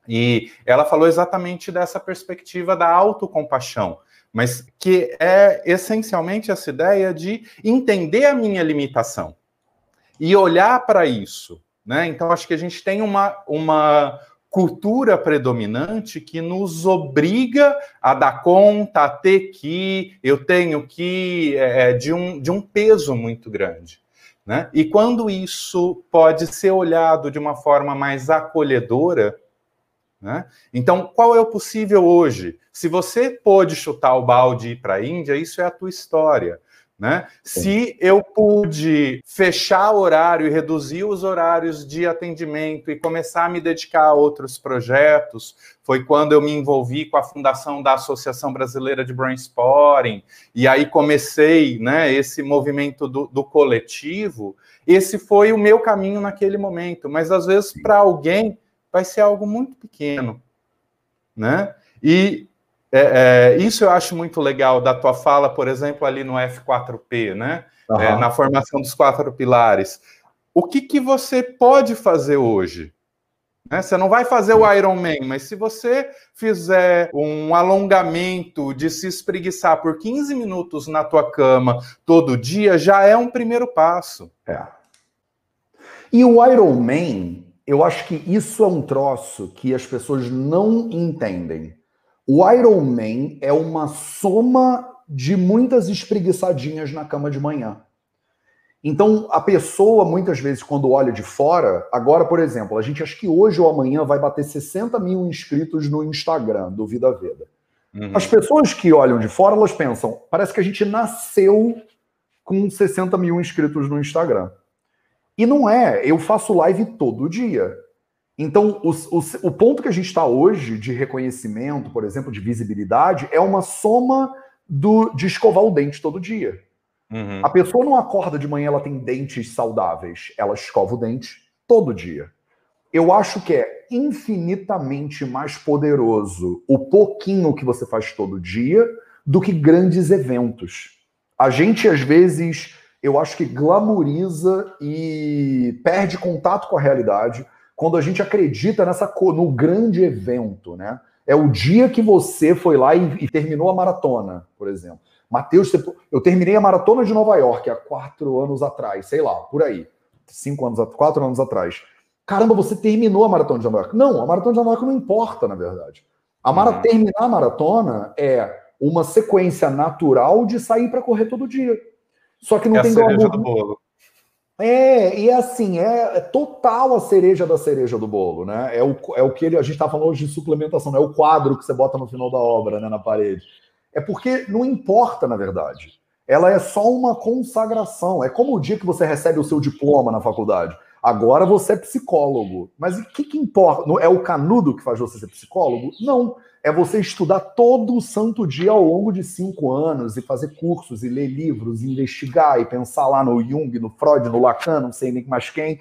E ela falou exatamente dessa perspectiva da autocompaixão, mas que é essencialmente essa ideia de entender a minha limitação e olhar para isso. Né? Então, acho que a gente tem uma, uma cultura predominante que nos obriga a dar conta, a ter que, eu tenho que, é, é de, um, de um peso muito grande Né? E quando isso pode ser olhado de uma forma mais acolhedora, né? então qual é o possível hoje? Se você pôde chutar o balde e ir para a Índia, isso é a tua história. Né? Se eu pude fechar horário e reduzir os horários de atendimento e começar a me dedicar a outros projetos, foi quando eu me envolvi com a fundação da Associação Brasileira de Brainstorming, e aí comecei né, esse movimento do, do coletivo. Esse foi o meu caminho naquele momento, mas às vezes para alguém vai ser algo muito pequeno. Né? E é, é, isso eu acho muito legal da tua fala, por exemplo, ali no F4P, né? Uhum. É, na formação dos quatro pilares. O que, que você pode fazer hoje? Né? Você não vai fazer o Iron Man, mas se você fizer um alongamento de se espreguiçar por 15 minutos na tua cama todo dia, já é um primeiro passo. É. E o Iron Man, eu acho que isso é um troço que as pessoas não entendem. O Iron Man é uma soma de muitas espreguiçadinhas na cama de manhã. Então, a pessoa, muitas vezes, quando olha de fora, agora, por exemplo, a gente acha que hoje ou amanhã vai bater 60 mil inscritos no Instagram do Vida Veda. Uhum. As pessoas que olham de fora, elas pensam, parece que a gente nasceu com 60 mil inscritos no Instagram. E não é, eu faço live todo dia. Então, o, o, o ponto que a gente está hoje de reconhecimento, por exemplo, de visibilidade, é uma soma do, de escovar o dente todo dia. Uhum. A pessoa não acorda de manhã, ela tem dentes saudáveis, ela escova o dente todo dia. Eu acho que é infinitamente mais poderoso o pouquinho que você faz todo dia do que grandes eventos. A gente, às vezes, eu acho que glamoriza e perde contato com a realidade quando a gente acredita nessa no grande evento, né? É o dia que você foi lá e, e terminou a maratona, por exemplo. Mateus, eu terminei a maratona de Nova York há quatro anos atrás, sei lá, por aí. Cinco anos, quatro anos atrás. Caramba, você terminou a maratona de Nova York. Não, a maratona de Nova York não importa, na verdade. A mara, uhum. Terminar a maratona é uma sequência natural de sair para correr todo dia. Só que não é tem glamour. É, e é assim, é, é, total a cereja da cereja do bolo, né? É o, é o que ele, a gente está falando hoje de suplementação, não é o quadro que você bota no final da obra, né, na parede. É porque não importa, na verdade. Ela é só uma consagração. É como o dia que você recebe o seu diploma na faculdade. Agora você é psicólogo. Mas o que, que importa? É o canudo que faz você ser psicólogo? Não é você estudar todo o santo dia ao longo de cinco anos e fazer cursos e ler livros, e investigar e pensar lá no Jung, no Freud, no Lacan, não sei nem mais quem,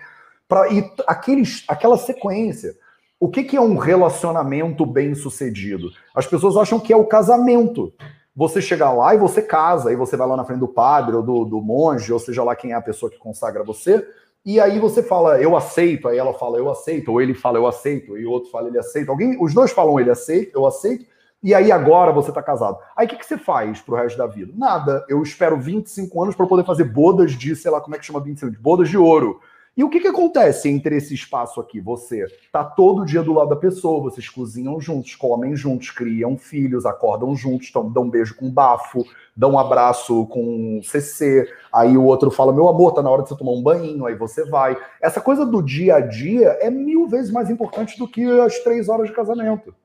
para e aqueles, aquela sequência. O que, que é um relacionamento bem sucedido? As pessoas acham que é o casamento. Você chegar lá e você casa, e você vai lá na frente do padre ou do, do monge, ou seja lá quem é a pessoa que consagra você, e aí você fala, eu aceito, aí ela fala, eu aceito, ou ele fala, eu aceito, e o outro fala, ele aceita. Alguém, os dois falam, ele aceita, eu aceito, e aí agora você tá casado. Aí o que, que você faz pro resto da vida? Nada. Eu espero 25 anos para poder fazer bodas de, sei lá, como é que chama 25? De bodas de ouro. E o que, que acontece entre esse espaço aqui? Você tá todo dia do lado da pessoa, vocês cozinham juntos, comem juntos, criam filhos, acordam juntos, tão, dão um beijo com bafo, dá um abraço com CC, aí o outro fala, meu amor, tá na hora de você tomar um banho, aí você vai. Essa coisa do dia a dia é mil vezes mais importante do que as três horas de casamento.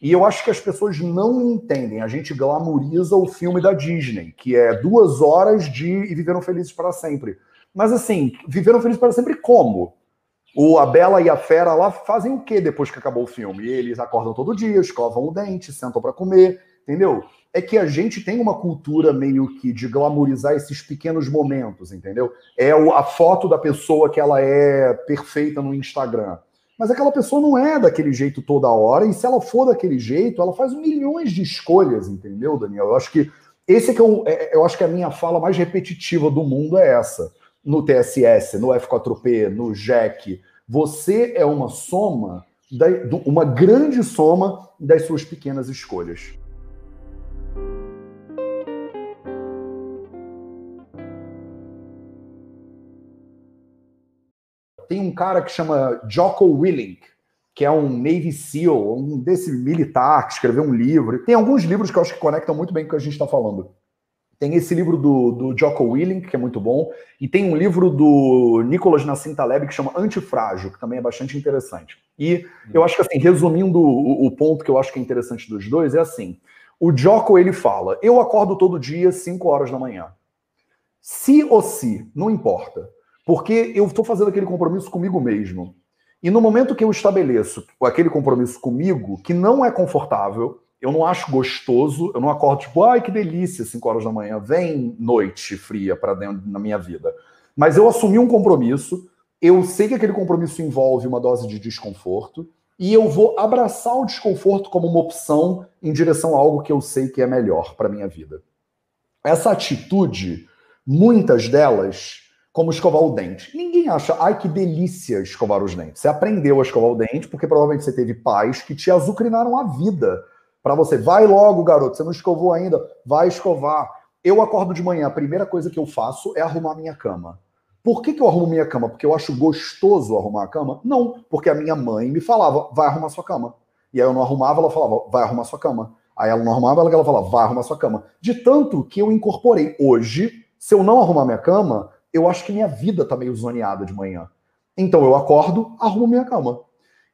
E eu acho que as pessoas não entendem. A gente glamoriza o filme da Disney, que é duas horas de e viveram felizes para sempre. Mas assim, viveram felizes para sempre como? O A Bela e a Fera lá fazem o que depois que acabou o filme? Eles acordam todo dia, escovam o dente, sentam para comer, entendeu? é que a gente tem uma cultura meio que de glamorizar esses pequenos momentos, entendeu? É a foto da pessoa que ela é perfeita no Instagram. Mas aquela pessoa não é daquele jeito toda hora, e se ela for daquele jeito, ela faz milhões de escolhas, entendeu, Daniel? Eu acho que esse é que eu, é, eu acho que a minha fala mais repetitiva do mundo é essa. No TSS, no F4P, no JEC, você é uma soma, uma grande soma das suas pequenas escolhas. Tem um cara que chama Jocko Willink, que é um Navy SEAL, um desse militar que escreveu um livro. Tem alguns livros que eu acho que conectam muito bem com o que a gente está falando. Tem esse livro do, do Jocko Willing, que é muito bom, e tem um livro do Nicolas Nassim Taleb que chama Antifrágil, que também é bastante interessante. E eu acho que, assim, resumindo o, o ponto que eu acho que é interessante dos dois, é assim, o Jocko, ele fala, eu acordo todo dia 5 horas da manhã. Se ou se, não importa. Porque eu estou fazendo aquele compromisso comigo mesmo. E no momento que eu estabeleço aquele compromisso comigo, que não é confortável, eu não acho gostoso, eu não acordo tipo, ai que delícia, 5 horas da manhã, vem noite fria para dentro na minha vida. Mas eu assumi um compromisso, eu sei que aquele compromisso envolve uma dose de desconforto, e eu vou abraçar o desconforto como uma opção em direção a algo que eu sei que é melhor para minha vida. Essa atitude, muitas delas, como escovar o dente. Ninguém acha, ai que delícia escovar os dentes. Você aprendeu a escovar o dente porque provavelmente você teve pais que te azucrinaram a vida para você. Vai logo, garoto, você não escovou ainda, vai escovar. Eu acordo de manhã, a primeira coisa que eu faço é arrumar minha cama. Por que, que eu arrumo minha cama? Porque eu acho gostoso arrumar a cama? Não, porque a minha mãe me falava, vai arrumar sua cama. E aí eu não arrumava, ela falava, vai arrumar sua cama. Aí ela não arrumava, ela falava, vai arrumar sua cama. De tanto que eu incorporei. Hoje, se eu não arrumar minha cama, eu acho que minha vida tá meio zoneada de manhã. Então eu acordo, arrumo minha cama.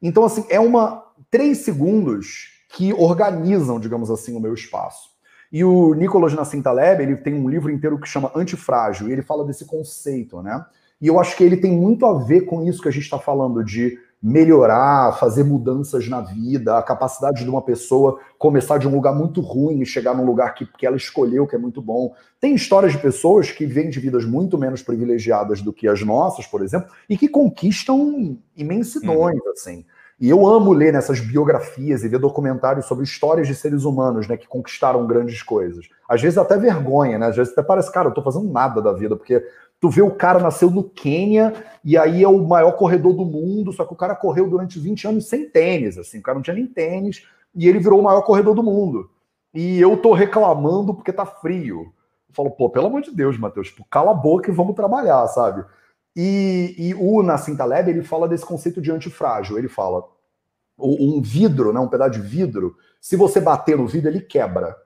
Então, assim, é uma. Três segundos que organizam, digamos assim, o meu espaço. E o Nicolas Nassim Taleb, ele tem um livro inteiro que chama Antifrágil, e ele fala desse conceito, né? E eu acho que ele tem muito a ver com isso que a gente está falando de melhorar, fazer mudanças na vida, a capacidade de uma pessoa começar de um lugar muito ruim e chegar num lugar que, que ela escolheu, que é muito bom. Tem histórias de pessoas que vêm de vidas muito menos privilegiadas do que as nossas, por exemplo, e que conquistam imensidões, uhum. assim. E eu amo ler nessas biografias e ver documentários sobre histórias de seres humanos, né, que conquistaram grandes coisas. Às vezes até vergonha, né? Às vezes até parece, cara, eu tô fazendo nada da vida, porque tu vê o cara nasceu no Quênia e aí é o maior corredor do mundo, só que o cara correu durante 20 anos sem tênis, assim, o cara não tinha nem tênis e ele virou o maior corredor do mundo. E eu tô reclamando porque tá frio. Eu falo, pô, pelo amor de Deus, Matheus, tipo, cala a boca e vamos trabalhar, sabe? E, e o Nassim Taleb, ele fala desse conceito de antifrágil. Ele fala, um vidro, né, um pedaço de vidro, se você bater no vidro, ele quebra.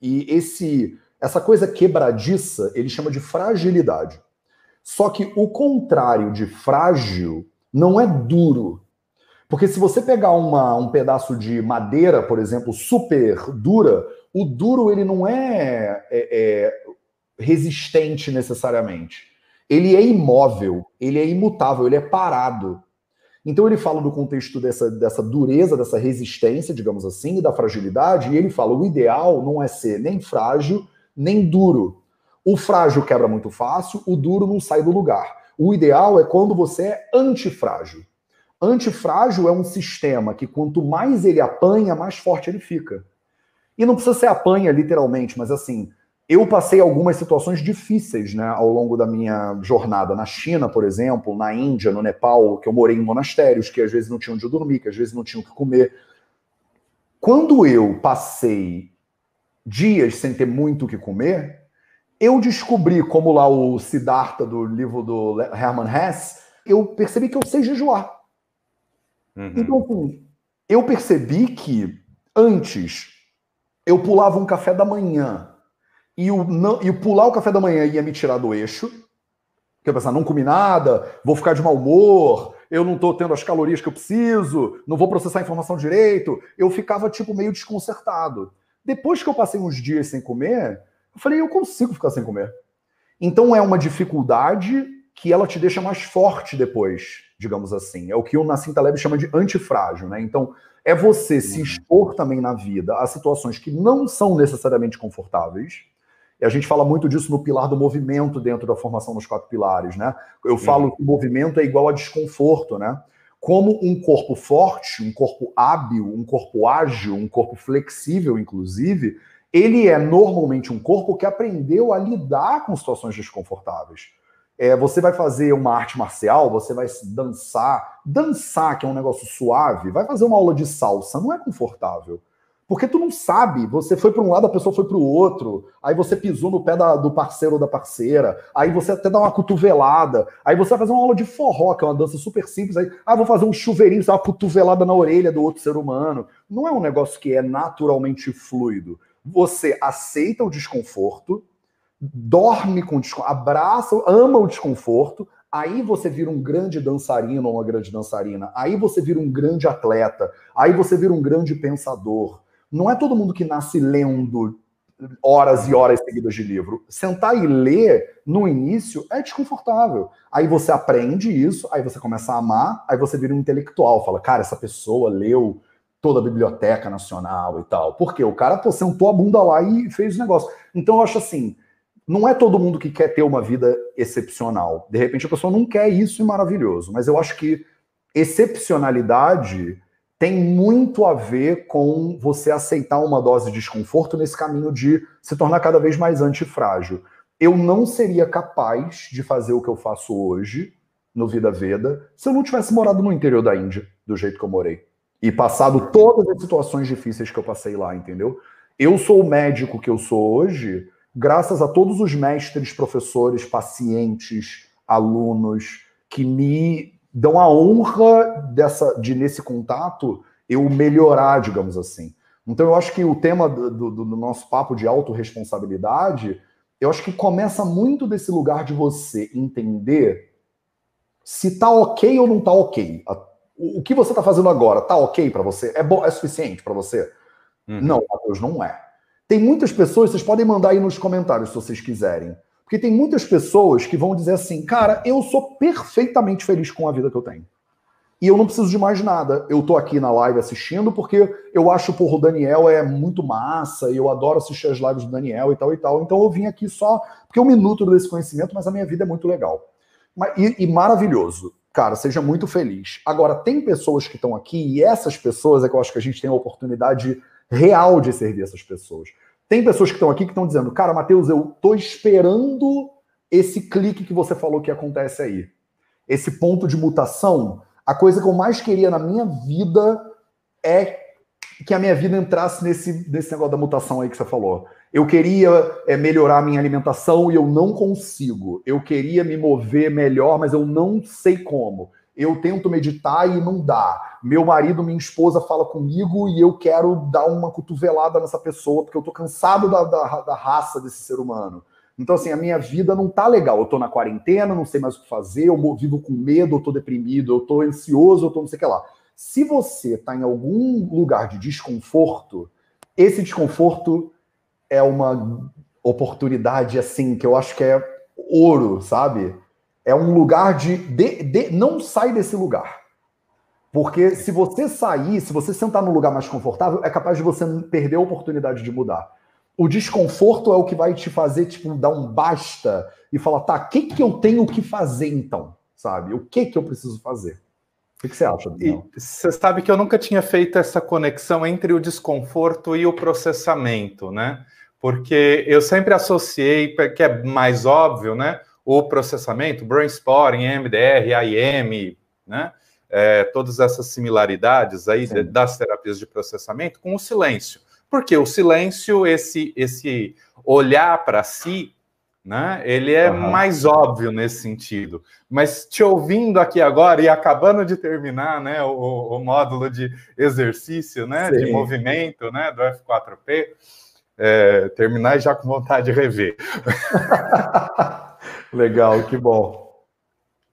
E esse essa coisa quebradiça, ele chama de fragilidade. Só que o contrário de frágil não é duro. Porque se você pegar uma, um pedaço de madeira, por exemplo, super dura, o duro ele não é, é, é resistente necessariamente ele é imóvel, ele é imutável, ele é parado. Então ele fala do contexto dessa, dessa dureza, dessa resistência, digamos assim, e da fragilidade, e ele fala: o ideal não é ser nem frágil, nem duro. O frágil quebra muito fácil, o duro não sai do lugar. O ideal é quando você é antifrágil. Antifrágil é um sistema que quanto mais ele apanha, mais forte ele fica. E não precisa ser apanha literalmente, mas assim, eu passei algumas situações difíceis né, ao longo da minha jornada. Na China, por exemplo, na Índia, no Nepal, que eu morei em monastérios, que às vezes não tinham onde dormir, que às vezes não tinham o que comer. Quando eu passei dias sem ter muito o que comer, eu descobri, como lá o Siddhartha do livro do Hermann Hesse, eu percebi que eu sei jejuar. Uhum. Então, assim, eu percebi que antes eu pulava um café da manhã e o, não, e o pular o café da manhã ia me tirar do eixo, que eu pensar, não comi nada, vou ficar de mau humor, eu não estou tendo as calorias que eu preciso, não vou processar a informação direito, eu ficava tipo meio desconcertado. Depois que eu passei uns dias sem comer, eu falei, eu consigo ficar sem comer. Então é uma dificuldade que ela te deixa mais forte depois, digamos assim. É o que o Nassim Taleb chama de antifrágil, né? Então é você se uhum. expor também na vida a situações que não são necessariamente confortáveis, e a gente fala muito disso no pilar do movimento dentro da formação dos quatro pilares, né? Eu falo que o movimento é igual a desconforto, né? Como um corpo forte, um corpo hábil, um corpo ágil, um corpo flexível, inclusive, ele é normalmente um corpo que aprendeu a lidar com situações desconfortáveis. É, você vai fazer uma arte marcial, você vai dançar. Dançar, que é um negócio suave, vai fazer uma aula de salsa, não é confortável. Porque tu não sabe, você foi para um lado, a pessoa foi para o outro, aí você pisou no pé da, do parceiro ou da parceira, aí você até dá uma cotovelada, aí você vai fazer uma aula de forró, que é uma dança super simples, aí, ah, vou fazer um chuveirinho, uma cotovelada na orelha do outro ser humano. Não é um negócio que é naturalmente fluido. Você aceita o desconforto, dorme com abraça, ama o desconforto, aí você vira um grande dançarino ou uma grande dançarina, aí você vira um grande atleta, aí você vira um grande pensador. Não é todo mundo que nasce lendo horas e horas seguidas de livro. Sentar e ler no início é desconfortável. Aí você aprende isso, aí você começa a amar, aí você vira um intelectual, fala, cara, essa pessoa leu toda a biblioteca nacional e tal. Por quê? O cara pô, sentou a bunda lá e fez o negócio. Então eu acho assim, não é todo mundo que quer ter uma vida excepcional. De repente a pessoa não quer isso e maravilhoso, mas eu acho que excepcionalidade tem muito a ver com você aceitar uma dose de desconforto nesse caminho de se tornar cada vez mais antifrágil. Eu não seria capaz de fazer o que eu faço hoje no Vida Veda se eu não tivesse morado no interior da Índia, do jeito que eu morei. E passado todas as situações difíceis que eu passei lá, entendeu? Eu sou o médico que eu sou hoje, graças a todos os mestres, professores, pacientes, alunos que me dão a honra dessa de nesse contato eu melhorar, digamos assim. Então eu acho que o tema do, do, do nosso papo de autorresponsabilidade, eu acho que começa muito desse lugar de você entender se tá ok ou não tá ok. O, o que você tá fazendo agora tá ok para você? É bom, é suficiente para você? Uhum. Não, Matheus, não é. Tem muitas pessoas, vocês podem mandar aí nos comentários se vocês quiserem. Porque tem muitas pessoas que vão dizer assim, cara, eu sou perfeitamente feliz com a vida que eu tenho. E eu não preciso de mais nada. Eu tô aqui na live assistindo porque eu acho, porra, o Daniel é muito massa e eu adoro assistir as lives do Daniel e tal e tal. Então eu vim aqui só porque eu me nutro desse conhecimento, mas a minha vida é muito legal. E, e maravilhoso. Cara, seja muito feliz. Agora, tem pessoas que estão aqui e essas pessoas é que eu acho que a gente tem a oportunidade real de servir essas pessoas. Tem pessoas que estão aqui que estão dizendo, cara, Matheus, eu tô esperando esse clique que você falou que acontece aí. Esse ponto de mutação. A coisa que eu mais queria na minha vida é que a minha vida entrasse nesse, nesse negócio da mutação aí que você falou. Eu queria é, melhorar a minha alimentação e eu não consigo. Eu queria me mover melhor, mas eu não sei como eu tento meditar e não dá. Meu marido, minha esposa fala comigo e eu quero dar uma cotovelada nessa pessoa, porque eu tô cansado da, da, da raça desse ser humano. Então, assim, a minha vida não tá legal. Eu tô na quarentena, não sei mais o que fazer, eu vivo com medo, eu tô deprimido, eu tô ansioso, eu tô não sei o que lá. Se você tá em algum lugar de desconforto, esse desconforto é uma oportunidade, assim, que eu acho que é ouro, sabe? É um lugar de, de, de, Não sai desse lugar. Porque se você sair, se você sentar num lugar mais confortável, é capaz de você perder a oportunidade de mudar. O desconforto é o que vai te fazer, tipo, dar um basta e falar, tá, o que, que eu tenho que fazer então? Sabe? O que que eu preciso fazer? O que você acha, Daniel? Você sabe que eu nunca tinha feito essa conexão entre o desconforto e o processamento, né? Porque eu sempre associei, que é mais óbvio, né? O processamento, Brainspotting, MDR, IM, né? É, todas essas similaridades aí das terapias de processamento com o silêncio. Porque o silêncio, esse, esse olhar para si, né? Ele é uhum. mais óbvio nesse sentido. Mas te ouvindo aqui agora e acabando de terminar, né, o, o módulo de exercício, né, Sim. de movimento, né, do F4P, é, terminar já com vontade de rever. Legal, que bom.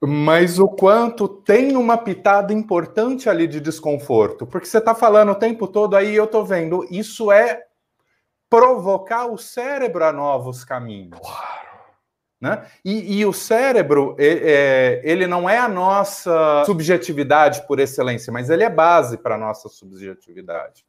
Mas o quanto tem uma pitada importante ali de desconforto, porque você está falando o tempo todo aí, eu estou vendo, isso é provocar o cérebro a novos caminhos. Né? E, e, o cérebro, é, ele não é a nossa subjetividade por excelência, mas ele é base para a nossa subjetividade.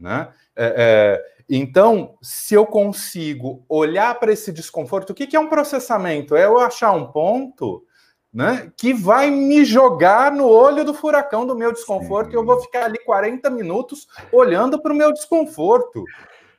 Né? É, é, então, se eu consigo olhar para esse desconforto, o que, que é um processamento? É eu achar um ponto né, que vai me jogar no olho do furacão do meu desconforto Sim. e eu vou ficar ali 40 minutos olhando para o meu desconforto.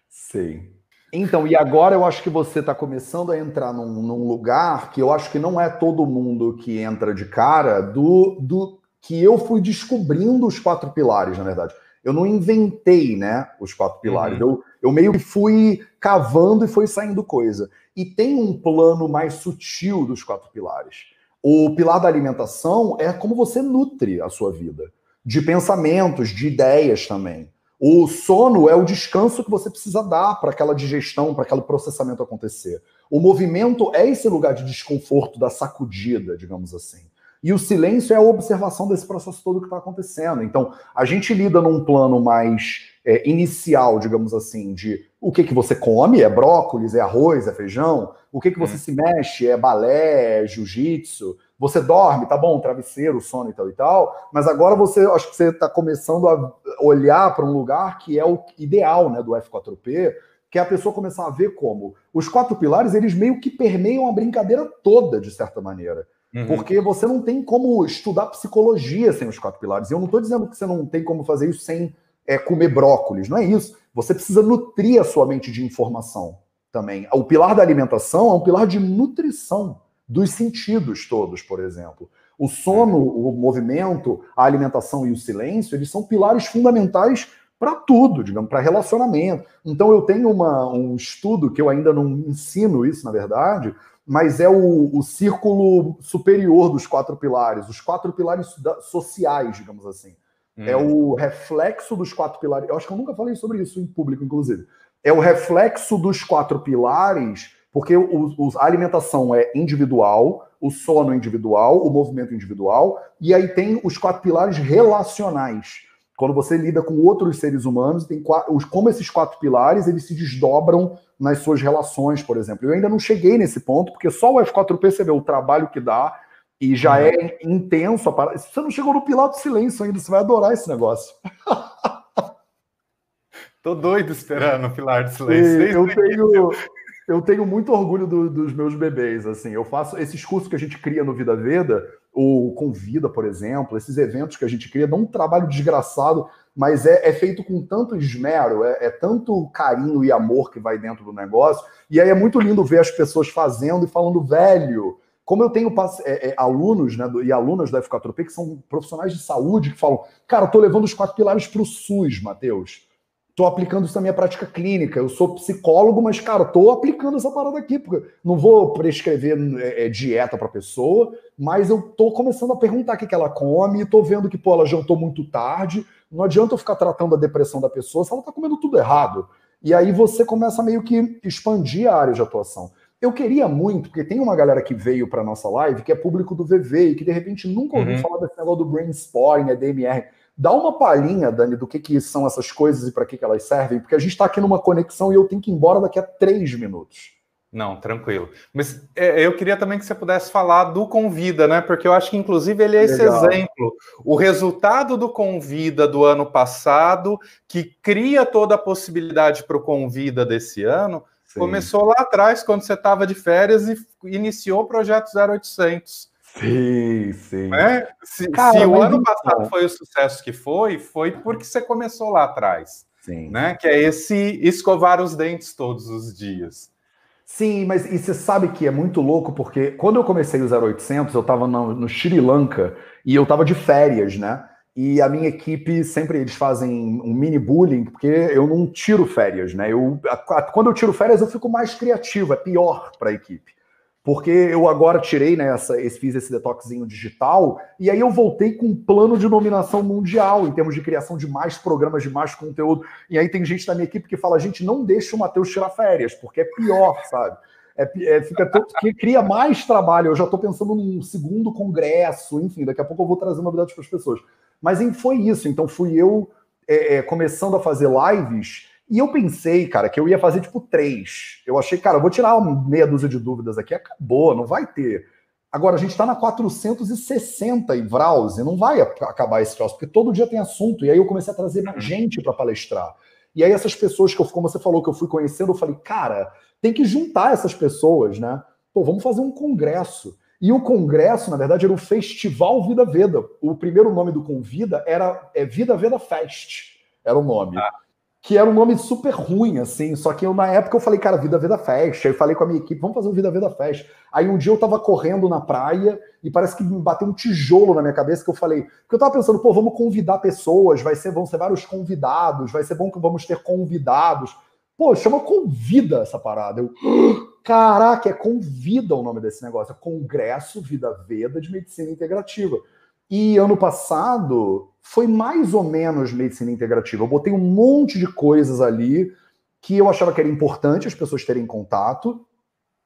Sim. Então, e agora eu acho que você está começando a entrar num, num, lugar que eu acho que não é todo mundo que entra de cara do, do que eu fui descobrindo os quatro pilares, na verdade. Eu não inventei, né, os quatro pilares. Uhum. Eu, eu meio que fui cavando e foi saindo coisa. E tem um plano mais sutil dos quatro pilares. O pilar da alimentação é como você nutre a sua vida, de pensamentos, de ideias também. O sono é o descanso que você precisa dar para aquela digestão, para aquele processamento acontecer. O movimento é esse lugar de desconforto, da sacudida, digamos assim. E o silêncio é a observação desse processo todo que está acontecendo. Então, a gente lida num plano mais é, inicial, digamos assim, de o que, que você come, é brócolis, é arroz, é feijão, o que, que você hum. se mexe, é balé, é jiu-jitsu, você dorme, tá bom, travesseiro, sono e tal e tal, mas agora você, acho que você está começando a olhar para um lugar que é o ideal né, do F4P, que é a pessoa começar a ver como os quatro pilares, eles meio que permeiam a brincadeira toda, de certa maneira. Uhum. Porque você não tem como estudar psicologia sem os quatro pilares. Eu não estou dizendo que você não tem como fazer isso sem é, comer brócolis, não é isso. Você precisa nutrir a sua mente de informação também. O pilar da alimentação é um pilar de nutrição dos sentidos todos, por exemplo. O sono, o movimento, a alimentação e o silêncio, eles são pilares fundamentais para tudo, digamos, para relacionamento. Então eu tenho uma, um estudo que eu ainda não ensino isso, na verdade, mas é o, o círculo superior dos quatro pilares, os quatro pilares sociais, digamos assim. Hum. É o reflexo dos quatro pilares. Eu acho que eu nunca falei sobre isso em público, inclusive. É o reflexo dos quatro pilares porque o, o, a alimentação é individual, o sono é individual, o movimento é individual, e aí tem os quatro pilares relacionais. Quando você lida com outros seres humanos, tem quatro, como esses quatro pilares eles se desdobram nas suas relações, por exemplo. Eu ainda não cheguei nesse ponto, porque só o F4P você vê o trabalho que dá e já uhum. é intenso. A parada. Você não chegou no pilar do silêncio ainda, você vai adorar esse negócio. Tô doido esperando o pilar do silêncio. eu tenho eu tenho muito orgulho do, dos meus bebês, assim. Eu faço esses cursos que a gente cria no Vida Veda, ou Convida, por exemplo, esses eventos que a gente cria, dão um trabalho desgraçado, mas é, é feito com tanto esmero, é, é, tanto carinho e amor que vai dentro do negócio. E aí é muito lindo ver as pessoas fazendo e falando, velho. Como eu tenho é, é, alunos né, do, e alunas da F4P que são profissionais de saúde que falam, cara, tô levando os quatro pilares para o SUS, Matheus Estou aplicando isso na minha prática clínica. Eu sou psicólogo, mas, cara, estou aplicando essa parada aqui, porque não vou prescrever é, é dieta para pessoa, mas eu estou começando a perguntar o que, que ela come, estou vendo que, pô, ela jantou muito tarde. Não adianta eu ficar tratando a depressão da pessoa se ela está comendo tudo errado. E aí você começa meio que expandir a área de atuação. Eu queria muito, porque tem uma galera que veio para nossa live que é público do VV e que de repente nunca ouviu uhum. falar desse negócio do brain spotting, né, DMR. Dá uma palhinha, Dani, do que, que são essas coisas e para que, que elas servem, porque a gente está aqui numa conexão e eu tenho que ir embora daqui a três minutos. Não, tranquilo. Mas é, eu queria também que você pudesse falar do Convida, né? Porque eu acho que, inclusive, ele é esse Legal. exemplo. O resultado do Convida do ano passado, que cria toda a possibilidade para o Convida desse ano, Sim. começou lá atrás, quando você estava de férias e iniciou o projeto 0800. Sim, sim. Né? Se, Cara, se o ano passado foi o sucesso que foi, foi porque você começou lá atrás. Sim. Né? Que é esse escovar os dentes todos os dias. Sim, mas e você sabe que é muito louco, porque quando eu comecei o 0800, eu estava no, no Sri Lanka e eu estava de férias, né? E a minha equipe sempre eles fazem um mini bullying, porque eu não tiro férias, né? Eu, quando eu tiro férias, eu fico mais criativo, é pior para a equipe porque eu agora tirei né, essa, fiz esse detoxinho digital, e aí eu voltei com um plano de nominação mundial em termos de criação de mais programas, de mais conteúdo. E aí tem gente da minha equipe que fala: gente, não deixa o Matheus tirar férias, porque é pior, sabe? É, é, fica que cria mais trabalho. Eu já estou pensando num segundo congresso, enfim, daqui a pouco eu vou trazer novidades para as pessoas. Mas foi isso. Então fui eu é, é, começando a fazer lives e eu pensei, cara, que eu ia fazer tipo três. Eu achei, cara, eu vou tirar uma meia dúzia de dúvidas aqui, acabou, não vai ter. Agora, a gente está na 460 em Browse, não vai acabar esse troço, porque todo dia tem assunto. E aí eu comecei a trazer mais gente para palestrar. E aí essas pessoas que eu, como você falou, que eu fui conhecendo, eu falei, cara, tem que juntar essas pessoas, né? Pô, vamos fazer um congresso. E o congresso, na verdade, era o Festival Vida Veda. O primeiro nome do Convida era é Vida Veda Fest, era o nome. Ah que era um nome super ruim, assim. Só que eu, na época, eu falei, cara, Vida Vida Fest. Aí eu falei com a minha equipe, vamos fazer o Vida Vida Fest. Aí um dia eu tava correndo na praia e parece que me bateu um tijolo na minha cabeça que eu falei, porque eu tava pensando, pô, vamos convidar pessoas, vai ser, vão ser vários convidados, vai ser bom que vamos ter convidados. Pô, chama Convida essa parada. Eu, caraca, é Convida o nome desse negócio. É Congresso Vida Veda de Medicina Integrativa. E ano passado foi mais ou menos medicina integrativa. Eu botei um monte de coisas ali que eu achava que era importante as pessoas terem contato,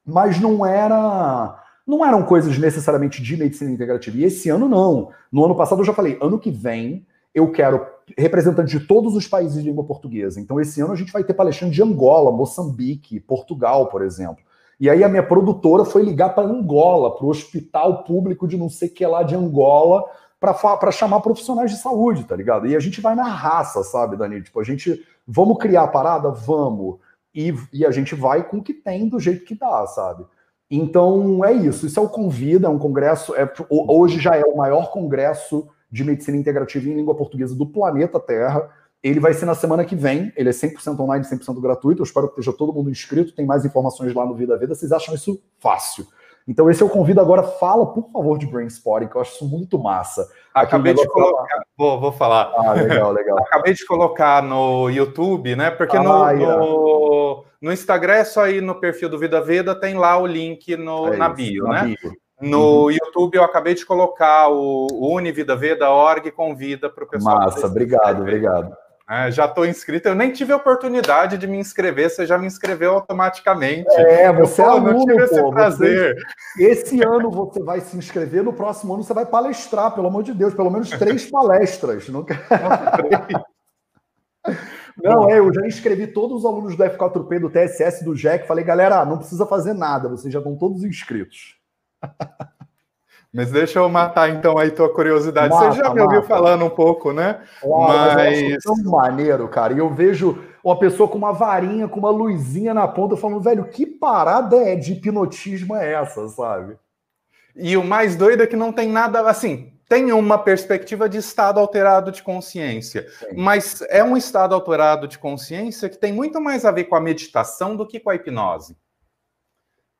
mas não era não eram coisas necessariamente de medicina integrativa. E esse ano não. No ano passado eu já falei, ano que vem eu quero representantes de todos os países de língua portuguesa. Então esse ano a gente vai ter palestrante de Angola, Moçambique, Portugal, por exemplo. E aí a minha produtora foi ligar para Angola, para o hospital público de não sei que lá de Angola, para chamar profissionais de saúde, tá ligado? E a gente vai na raça, sabe, Dani? Tipo, a gente vamos criar a parada, vamos. E, e a gente vai com o que tem do jeito que dá, sabe? Então é isso. Isso é o Convida, é um congresso. É, hoje já é o maior congresso de medicina integrativa em língua portuguesa do planeta Terra. Ele vai ser na semana que vem, ele é 100% online, 100% gratuito. Eu espero que esteja todo mundo inscrito. Tem mais informações lá no Vida Vida. Vocês acham isso fácil? Então, esse eu convido agora. Fala, por favor, de Brainspotting, que eu acho isso muito massa. Acabei de colocar. Vou, vou falar. Ah, legal, legal. Acabei de colocar no YouTube, né? Porque ah, no, no, no, Instagram é só ir no perfil do Vida Veda, tem lá o link no, é na bio, na né? Bio. No uhum. YouTube eu acabei de colocar o, o Unividaveda.org convida para o pessoal. Massa, obrigado, obrigado. É, já estou inscrito, eu nem tive a oportunidade de me inscrever, você já me inscreveu automaticamente. É, você eu, é aluno, não tive esse pô, prazer. Você, esse ano você vai se inscrever, no próximo ano você vai palestrar, pelo amor de Deus, pelo menos três palestras. Não, não, é, eu já inscrevi todos os alunos do F4P, do TSS, do JEC, falei, galera, não precisa fazer nada, vocês já estão todos inscritos. Mas deixa eu matar então aí tua curiosidade. Mata, Você já me ouviu falando um pouco, né? mas... mas tão maneiro, cara. E eu vejo uma pessoa com uma varinha, com uma luzinha na ponta, falando, velho, que parada é de hipnotismo é essa, sabe? E o mais doido é que não tem nada assim. Tem uma perspectiva de estado alterado de consciência, Sim. mas é um estado alterado de consciência que tem muito mais a ver com a meditação do que com a hipnose.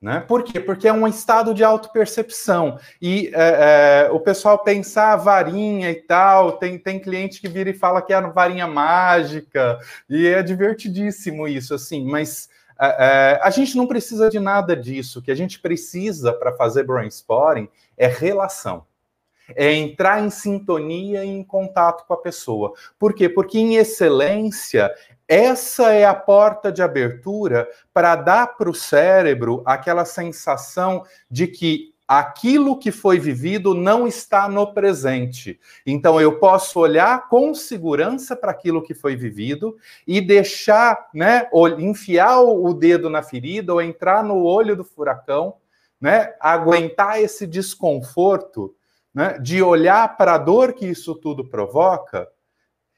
Né? Por quê? Porque é um estado de autopercepção. E é, é, o pessoal pensar a varinha e tal, tem, tem cliente que vira e fala que é a varinha mágica, e é divertidíssimo isso, assim, mas é, é a gente não precisa de nada disso. O que a gente precisa para fazer brainstorming é relação é entrar em sintonia e em contato com a pessoa. Por quê? Porque em excelência essa é a porta de abertura para dar para o cérebro aquela sensação de que aquilo que foi vivido não está no presente. Então eu posso olhar com segurança para aquilo que foi vivido e deixar, né, enfiar o dedo na ferida ou entrar no olho do furacão, né, aguentar esse desconforto, né, de olhar para a dor que isso tudo provoca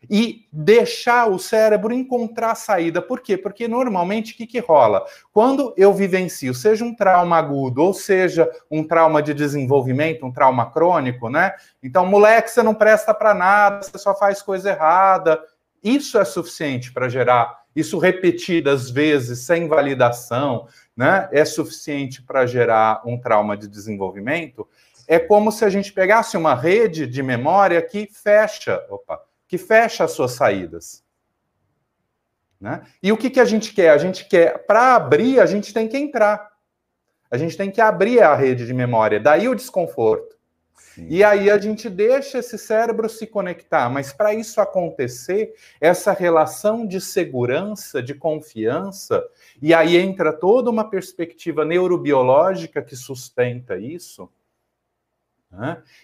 e deixar o cérebro encontrar saída. Por quê? Porque normalmente o que, que rola? Quando eu vivencio, seja um trauma agudo, ou seja um trauma de desenvolvimento, um trauma crônico, né? Então, moleque, você não presta para nada, você só faz coisa errada. Isso é suficiente para gerar, isso repetidas vezes, sem validação, né? É suficiente para gerar um trauma de desenvolvimento. É como se a gente pegasse uma rede de memória que fecha. Opa, que fecha as suas saídas. Né? E o que, que a gente quer? A gente quer, para abrir, a gente tem que entrar. A gente tem que abrir a rede de memória, daí o desconforto. Sim. E aí a gente deixa esse cérebro se conectar, mas para isso acontecer, essa relação de segurança, de confiança, e aí entra toda uma perspectiva neurobiológica que sustenta isso?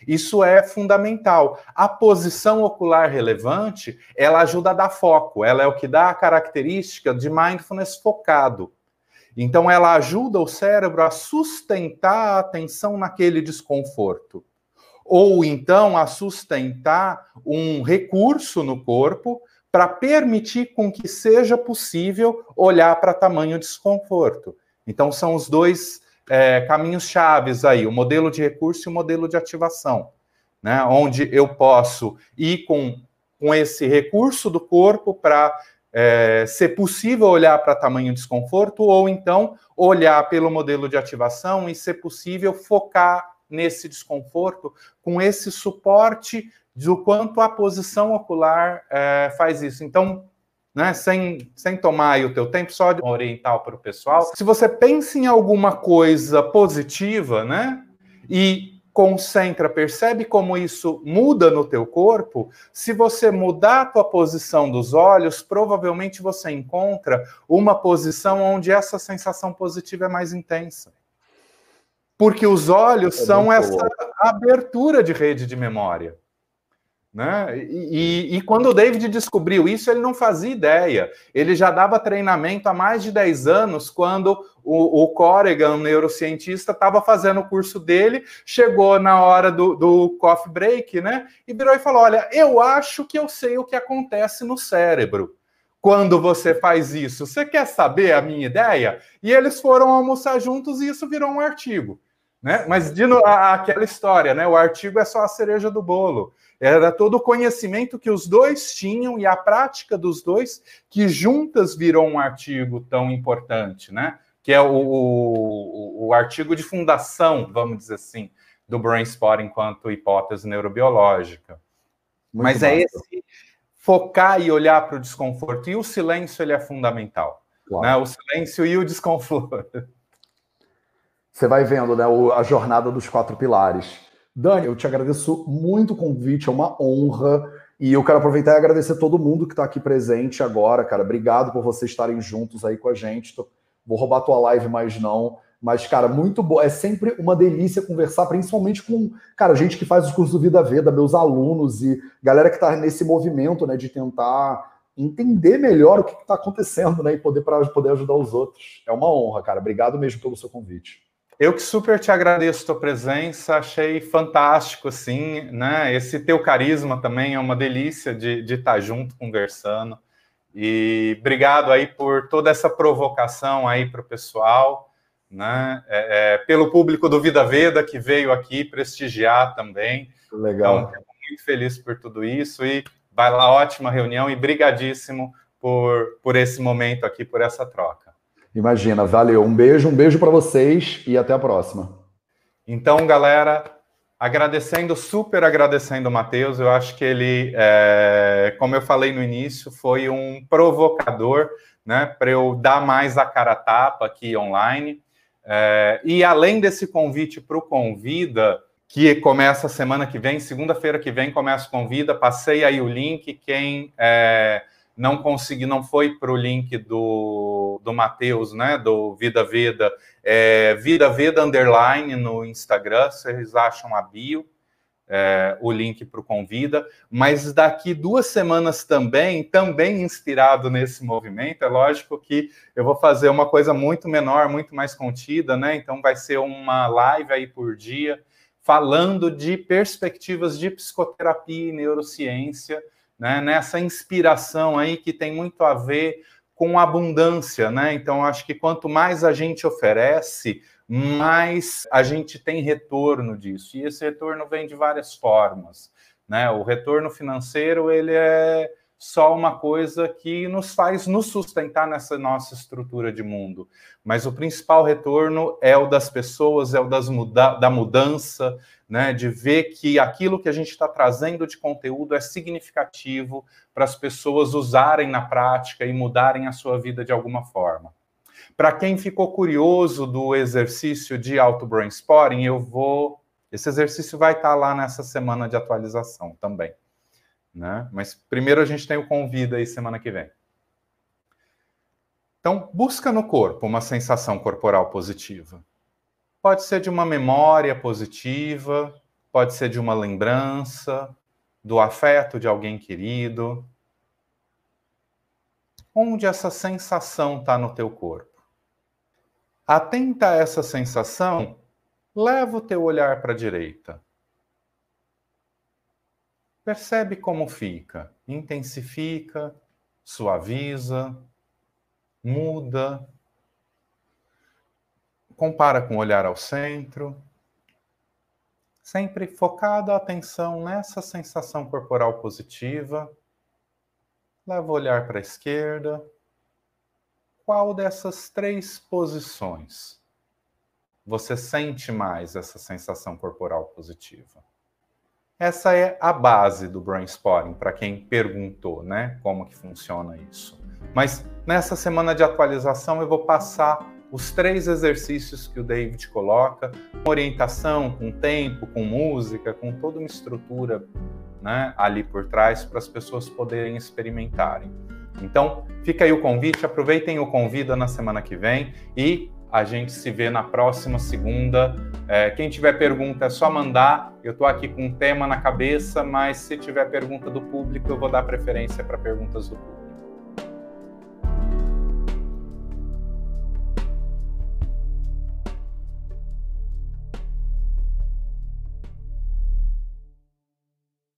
Isso é fundamental. A posição ocular relevante, ela ajuda a dar foco, ela é o que dá a característica de mindfulness focado. Então, ela ajuda o cérebro a sustentar a atenção naquele desconforto. Ou então a sustentar um recurso no corpo para permitir com que seja possível olhar para tamanho desconforto. Então, são os dois é, caminhos chaves aí, o modelo de recurso e o modelo de ativação, né? Onde eu posso ir com, com esse recurso do corpo para é, ser possível olhar para tamanho desconforto, ou então olhar pelo modelo de ativação e ser possível focar nesse desconforto com esse suporte do quanto a posição ocular é, faz isso. Então, né, sem, sem tomar o teu tempo, só de orientar para o pessoal. Se você pensa em alguma coisa positiva, né, e concentra, percebe como isso muda no teu corpo, se você mudar a tua posição dos olhos, provavelmente você encontra uma posição onde essa sensação positiva é mais intensa. Porque os olhos é são essa louco. abertura de rede de memória. Né? E, e, e, quando o David descobriu isso, ele não fazia ideia. Ele já dava treinamento há mais de 10 anos, quando o, o Corrigan, neurocientista, estava fazendo o curso dele, chegou na hora do, do coffee break, né? E virou e falou: Olha, eu acho que eu sei o que acontece no cérebro quando você faz isso. Você quer saber a minha ideia? E eles foram almoçar juntos e isso virou um artigo. Né? Mas de no, a, aquela história, né? O artigo é só a cereja do bolo. Era todo o conhecimento que os dois tinham e a prática dos dois que juntas virou um artigo tão importante, né? Que é o, o, o artigo de fundação, vamos dizer assim, do Brainspot enquanto hipótese neurobiológica. Muito Mas é esse focar e olhar para o desconforto. E o silêncio ele é fundamental. Claro. Né? O silêncio e o desconforto. Você vai vendo né, a jornada dos quatro pilares. Dani, eu te agradeço muito o convite, é uma honra. E eu quero aproveitar e agradecer todo mundo que está aqui presente agora, cara. Obrigado por vocês estarem juntos aí com a gente. Vou roubar tua live, mas não. Mas, cara, muito bom. É sempre uma delícia conversar, principalmente com, cara, gente que faz os cursos do Vida Veda, meus alunos e galera que está nesse movimento, né, de tentar entender melhor o que está acontecendo, né, e poder para poder ajudar os outros. É uma honra, cara. Obrigado mesmo pelo seu convite. Eu que super te agradeço a tua presença, achei fantástico, assim, né? Esse teu carisma também é uma delícia de, de estar junto, conversando. E obrigado aí por toda essa provocação aí para o pessoal, né? É, é, pelo público do Vida Veda que veio aqui prestigiar também. Legal. Então, muito feliz por tudo isso e vai lá, ótima reunião e brigadíssimo por, por esse momento aqui, por essa troca. Imagina, valeu. Um beijo, um beijo para vocês e até a próxima. Então, galera, agradecendo, super agradecendo o Matheus, eu acho que ele, é, como eu falei no início, foi um provocador, né, para eu dar mais a cara a tapa aqui online. É, e além desse convite para o Convida, que começa semana que vem, segunda-feira que vem começa o Convida, passei aí o link, quem é, não consegui, não foi para o link do, do Matheus, né? Do Vida Veda, é, Vida Veda Underline no Instagram, vocês acham a bio, é, o link para o Convida. Mas daqui duas semanas também, também inspirado nesse movimento, é lógico que eu vou fazer uma coisa muito menor, muito mais contida, né? Então vai ser uma live aí por dia, falando de perspectivas de psicoterapia e neurociência né, nessa inspiração aí que tem muito a ver com abundância, né? Então acho que quanto mais a gente oferece, mais a gente tem retorno disso. E esse retorno vem de várias formas, né? O retorno financeiro, ele é só uma coisa que nos faz nos sustentar nessa nossa estrutura de mundo. Mas o principal retorno é o das pessoas, é o das muda da mudança, né, de ver que aquilo que a gente está trazendo de conteúdo é significativo para as pessoas usarem na prática e mudarem a sua vida de alguma forma. Para quem ficou curioso do exercício de auto brainstorming, eu vou. Esse exercício vai estar tá lá nessa semana de atualização também né? Mas primeiro a gente tem o convida aí semana que vem. Então, busca no corpo uma sensação corporal positiva. Pode ser de uma memória positiva, pode ser de uma lembrança, do afeto de alguém querido. Onde essa sensação está no teu corpo? Atenta a essa sensação, leva o teu olhar para a direita. Percebe como fica, intensifica, suaviza, muda, compara com o olhar ao centro, sempre focada a atenção nessa sensação corporal positiva. Leva o olhar para a esquerda. Qual dessas três posições você sente mais essa sensação corporal positiva? Essa é a base do brainstorming, para quem perguntou, né, como que funciona isso. Mas nessa semana de atualização eu vou passar os três exercícios que o David coloca, com orientação, com tempo, com música, com toda uma estrutura né, ali por trás para as pessoas poderem experimentarem. Então, fica aí o convite, aproveitem o convida na semana que vem e a gente se vê na próxima segunda. É, quem tiver pergunta é só mandar. Eu estou aqui com um tema na cabeça, mas se tiver pergunta do público, eu vou dar preferência para perguntas do público.